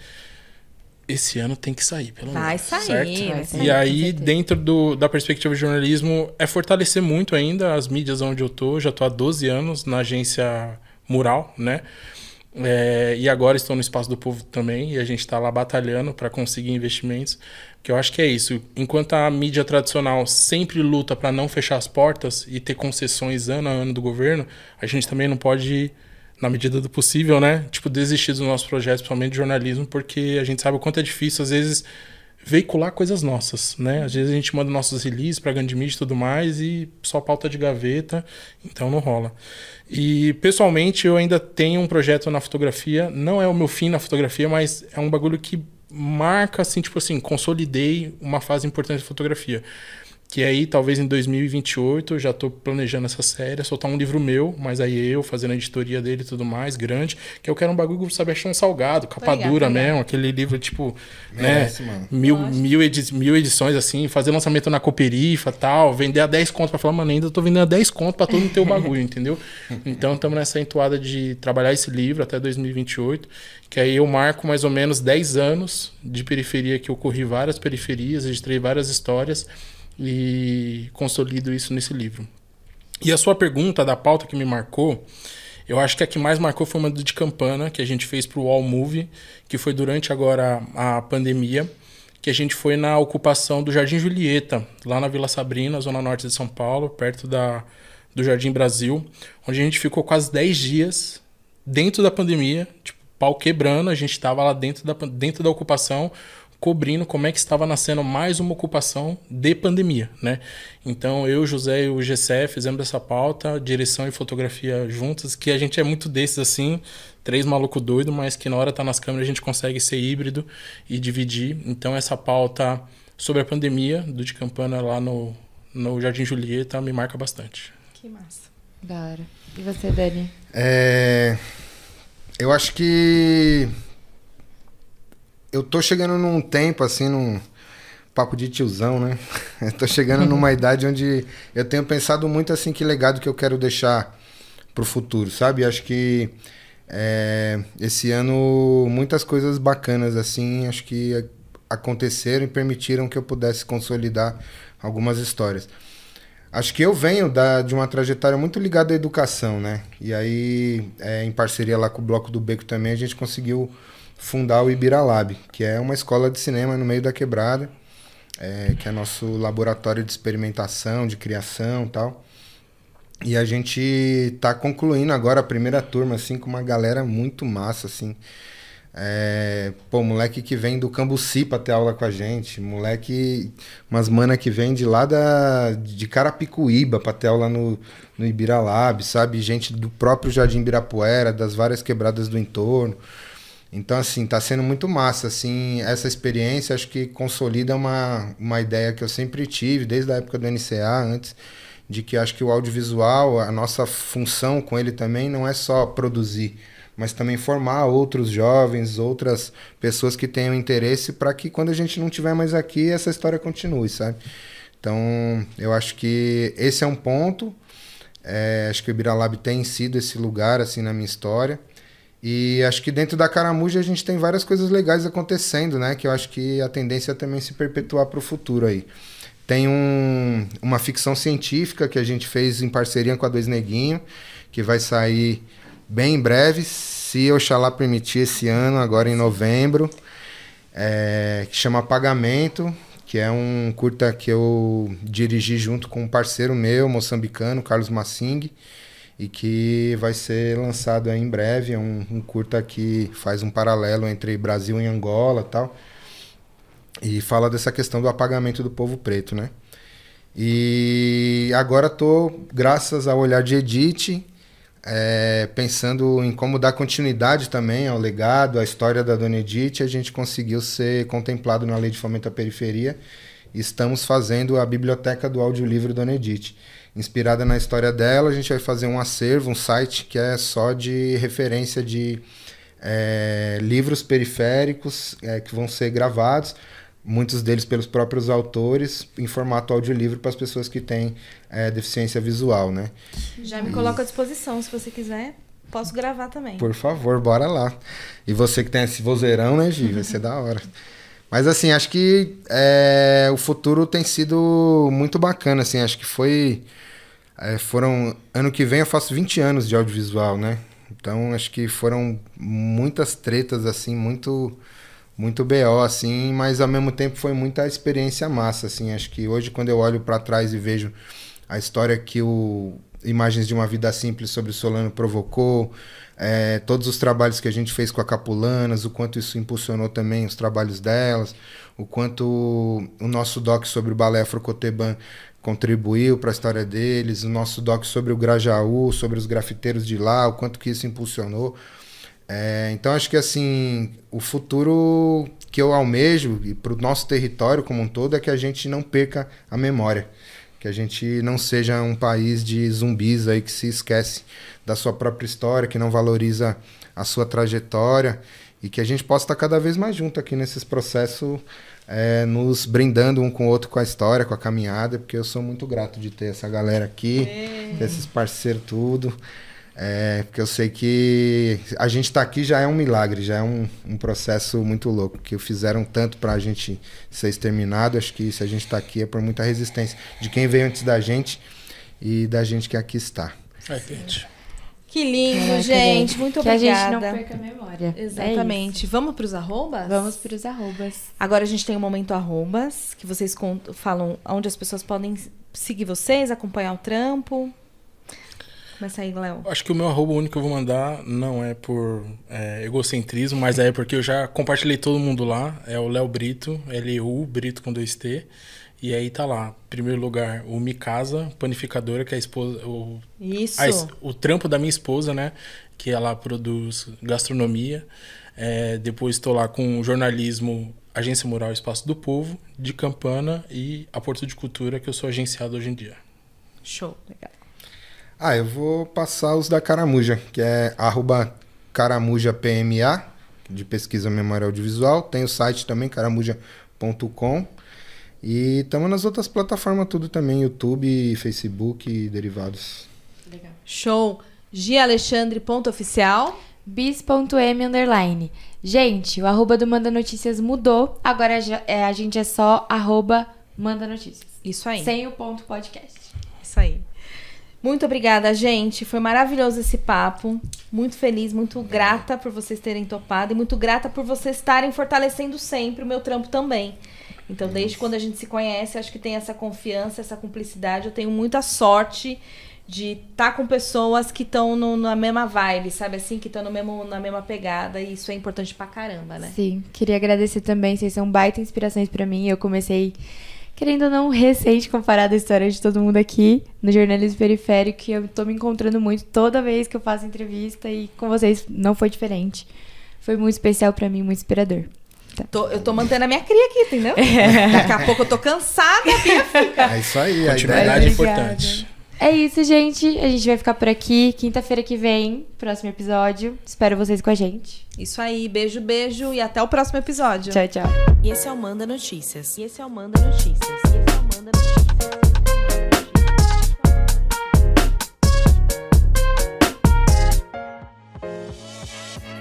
esse ano tem que sair, pelo Vai menos. sair, certo? vai sair, E aí, dentro do, da perspectiva de jornalismo, é fortalecer muito ainda as mídias onde eu tô. Já tô há 12 anos na agência Mural, né? É, e agora estou no Espaço do Povo também, e a gente está lá batalhando para conseguir investimentos. Que eu acho que é isso. Enquanto a mídia tradicional sempre luta para não fechar as portas e ter concessões ano a ano do governo, a gente também não pode, na medida do possível, né? Tipo, desistir dos nossos projetos, principalmente de jornalismo, porque a gente sabe o quanto é difícil, às vezes, veicular coisas nossas, né? Às vezes a gente manda nossos releases para grande mídia e tudo mais e só pauta de gaveta, então não rola. E pessoalmente eu ainda tenho um projeto na fotografia, não é o meu fim na fotografia, mas é um bagulho que marca assim, tipo assim, consolidei uma fase importante da fotografia. Que aí, talvez em 2028, eu já tô planejando essa série, soltar um livro meu, mas aí eu fazendo a editoria dele e tudo mais, grande, que eu quero um bagulho com o Sebastião Salgado, capa ligado, dura ligado. mesmo, aquele livro, tipo, Merece, né? mano. Mil, mil, edi mil edições assim, fazer lançamento na Cooperifa tal, vender a 10 conto pra falar, mano, ainda tô vendendo a 10 conto pra todo mundo ter o bagulho, entendeu? Então estamos nessa entoada de trabalhar esse livro até 2028, que aí eu marco mais ou menos 10 anos de periferia que eu corri várias periferias, registrei várias histórias e consolido isso nesse livro. E a sua pergunta da pauta que me marcou, eu acho que a que mais marcou foi uma de Campana, que a gente fez para o All Movie, que foi durante agora a pandemia, que a gente foi na ocupação do Jardim Julieta, lá na Vila Sabrina, zona norte de São Paulo, perto da, do Jardim Brasil, onde a gente ficou quase 10 dias dentro da pandemia, tipo, pau quebrando, a gente estava lá dentro da, dentro da ocupação, cobrindo como é que estava nascendo mais uma ocupação de pandemia, né? Então eu, José e o GCE fizemos essa pauta, direção e fotografia juntas, que a gente é muito desses assim, três maluco doido, mas que na hora tá nas câmeras a gente consegue ser híbrido e dividir. Então essa pauta sobre a pandemia do de Campana lá no, no Jardim Julieta me marca bastante. Que massa. Da hora. E você, Dani? É, eu acho que eu tô chegando num tempo assim, num papo de tiozão, né? Eu tô chegando numa idade onde eu tenho pensado muito assim que legado que eu quero deixar pro futuro, sabe? Acho que é, esse ano muitas coisas bacanas assim, acho que aconteceram e permitiram que eu pudesse consolidar algumas histórias. Acho que eu venho da, de uma trajetória muito ligada à educação, né? E aí, é, em parceria lá com o Bloco do Beco também, a gente conseguiu fundar o Ibiralab, que é uma escola de cinema no meio da quebrada, é, que é nosso laboratório de experimentação, de criação e tal. E a gente está concluindo agora a primeira turma, assim, com uma galera muito massa, assim. É, pô, moleque que vem do Cambuci pra ter aula com a gente. Moleque, umas mana que vem de lá da, de Carapicuíba pra ter aula no, no Ibiralab, sabe? Gente do próprio Jardim Ibirapuera, das várias quebradas do entorno. Então, assim, tá sendo muito massa, assim, essa experiência acho que consolida uma, uma ideia que eu sempre tive, desde a época do NCA, antes, de que acho que o audiovisual, a nossa função com ele também não é só produzir, mas também formar outros jovens, outras pessoas que tenham interesse para que quando a gente não tiver mais aqui, essa história continue, sabe? Então, eu acho que esse é um ponto. É, acho que o Ibiralab tem sido esse lugar assim na minha história. E acho que dentro da Caramuja a gente tem várias coisas legais acontecendo, né? Que eu acho que a tendência é também se perpetuar para o futuro aí. Tem um, uma ficção científica que a gente fez em parceria com a Dois Neguinho, que vai sair bem em breve, se Oxalá permitir esse ano, agora em novembro, é, que chama Pagamento, que é um curta que eu dirigi junto com um parceiro meu, moçambicano, Carlos Massing, e que vai ser lançado em breve. É um, um curta que faz um paralelo entre Brasil e Angola tal. E fala dessa questão do apagamento do povo preto, né? E agora tô, graças ao olhar de Edith, é, pensando em como dar continuidade também ao legado, à história da Dona Edith, a gente conseguiu ser contemplado na Lei de Fomento à Periferia. Estamos fazendo a Biblioteca do Audiolivro Dona Edith. Inspirada na história dela, a gente vai fazer um acervo, um site que é só de referência de é, livros periféricos é, que vão ser gravados muitos deles pelos próprios autores, em formato audiolivro para as pessoas que têm é, deficiência visual, né? Já me coloco à disposição, se você quiser. Posso gravar também. Por favor, bora lá. E você que tem esse vozeirão, né, Gi? Vai ser da hora. Mas assim, acho que é, o futuro tem sido muito bacana, assim, acho que foi... É, foram... Ano que vem eu faço 20 anos de audiovisual, né? Então, acho que foram muitas tretas, assim, muito muito BO, assim, mas ao mesmo tempo foi muita experiência massa, assim. Acho que hoje, quando eu olho para trás e vejo a história que o Imagens de uma Vida Simples sobre Solano provocou, é, todos os trabalhos que a gente fez com a Capulanas, o quanto isso impulsionou também os trabalhos delas, o quanto o nosso doc sobre o balé Afrocoteban contribuiu para a história deles, o nosso doc sobre o Grajaú, sobre os grafiteiros de lá, o quanto que isso impulsionou. É, então acho que assim, o futuro que eu almejo e para o nosso território como um todo é que a gente não perca a memória, que a gente não seja um país de zumbis aí que se esquece da sua própria história, que não valoriza a sua trajetória e que a gente possa estar cada vez mais junto aqui nesses processos, é, nos brindando um com o outro com a história, com a caminhada, porque eu sou muito grato de ter essa galera aqui, é. esses parceiros tudo. É, porque eu sei que a gente estar tá aqui já é um milagre, já é um, um processo muito louco, que fizeram tanto para a gente ser exterminado. Acho que se a gente está aqui é por muita resistência de quem veio antes da gente e da gente que aqui está. É, gente. Que lindo, gente. Muito que obrigada. Que a gente não perca a memória. Exatamente. É Vamos para os arrobas? Vamos para os arrobas. Agora a gente tem o um momento arrobas, que vocês falam onde as pessoas podem seguir vocês, acompanhar o trampo. Começa aí, Léo. Acho que o meu arroba único que eu vou mandar não é por é, egocentrismo, mas é porque eu já compartilhei todo mundo lá. É o Léo Brito, L-U, Brito com dois T. E aí tá lá, em primeiro lugar, o Mikasa, panificadora, que é a esposa. O, Isso. a o trampo da minha esposa, né? Que ela produz gastronomia. É, depois estou lá com jornalismo, Agência Mural Espaço do Povo, de Campana e a Porto de Cultura, que eu sou agenciado hoje em dia. Show. Legal. Ah, eu vou passar os da Caramuja, que é arroba caramujapma, de pesquisa memória audiovisual. Tem o site também, caramuja.com. E estamos nas outras plataformas tudo também, YouTube, Facebook e derivados. Show. Gialexandre.oficial. bis.m underline. Gente, o arroba do Manda Notícias mudou. Agora é, a gente é só arroba Manda Notícias. Isso aí. Sem o ponto podcast. Isso aí. Muito obrigada, gente. Foi maravilhoso esse papo. Muito feliz, muito grata por vocês terem topado e muito grata por vocês estarem fortalecendo sempre o meu trampo também. Então, desde quando a gente se conhece, acho que tem essa confiança, essa cumplicidade. Eu tenho muita sorte de estar com pessoas que estão na mesma vibe, sabe assim? Que estão na mesma pegada. E isso é importante pra caramba, né? Sim, queria agradecer também. Vocês são baita inspirações pra mim. Eu comecei, querendo ou não, recente comparado à história de todo mundo aqui no jornalismo periférico. E eu tô me encontrando muito toda vez que eu faço entrevista. E com vocês não foi diferente. Foi muito especial pra mim, muito inspirador. Tô- eu tô mantendo a minha cria aqui, entendeu? Daqui a pouco eu tô cansada, a Bia fica. É isso aí, a Continuidade é Obrigada. importante. É isso, gente. A gente vai ficar por aqui. Quinta-feira que vem, próximo episódio. Espero vocês com a gente. Isso aí, beijo, beijo e até o próximo episódio. Tchau, tchau. E esse é o Manda Notícias. E esse é o Manda Notícias. E esse é o Manda Notícias.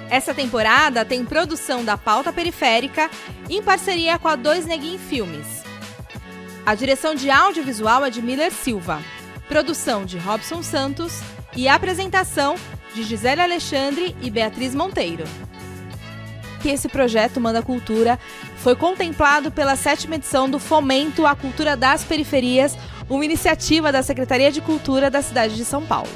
Essa temporada tem produção da Pauta Periférica em parceria com a Dois Neguinho Filmes. A direção de audiovisual é de Miller Silva, produção de Robson Santos e apresentação de Gisele Alexandre e Beatriz Monteiro. Que esse projeto Manda Cultura foi contemplado pela sétima edição do Fomento à Cultura das Periferias, uma iniciativa da Secretaria de Cultura da cidade de São Paulo.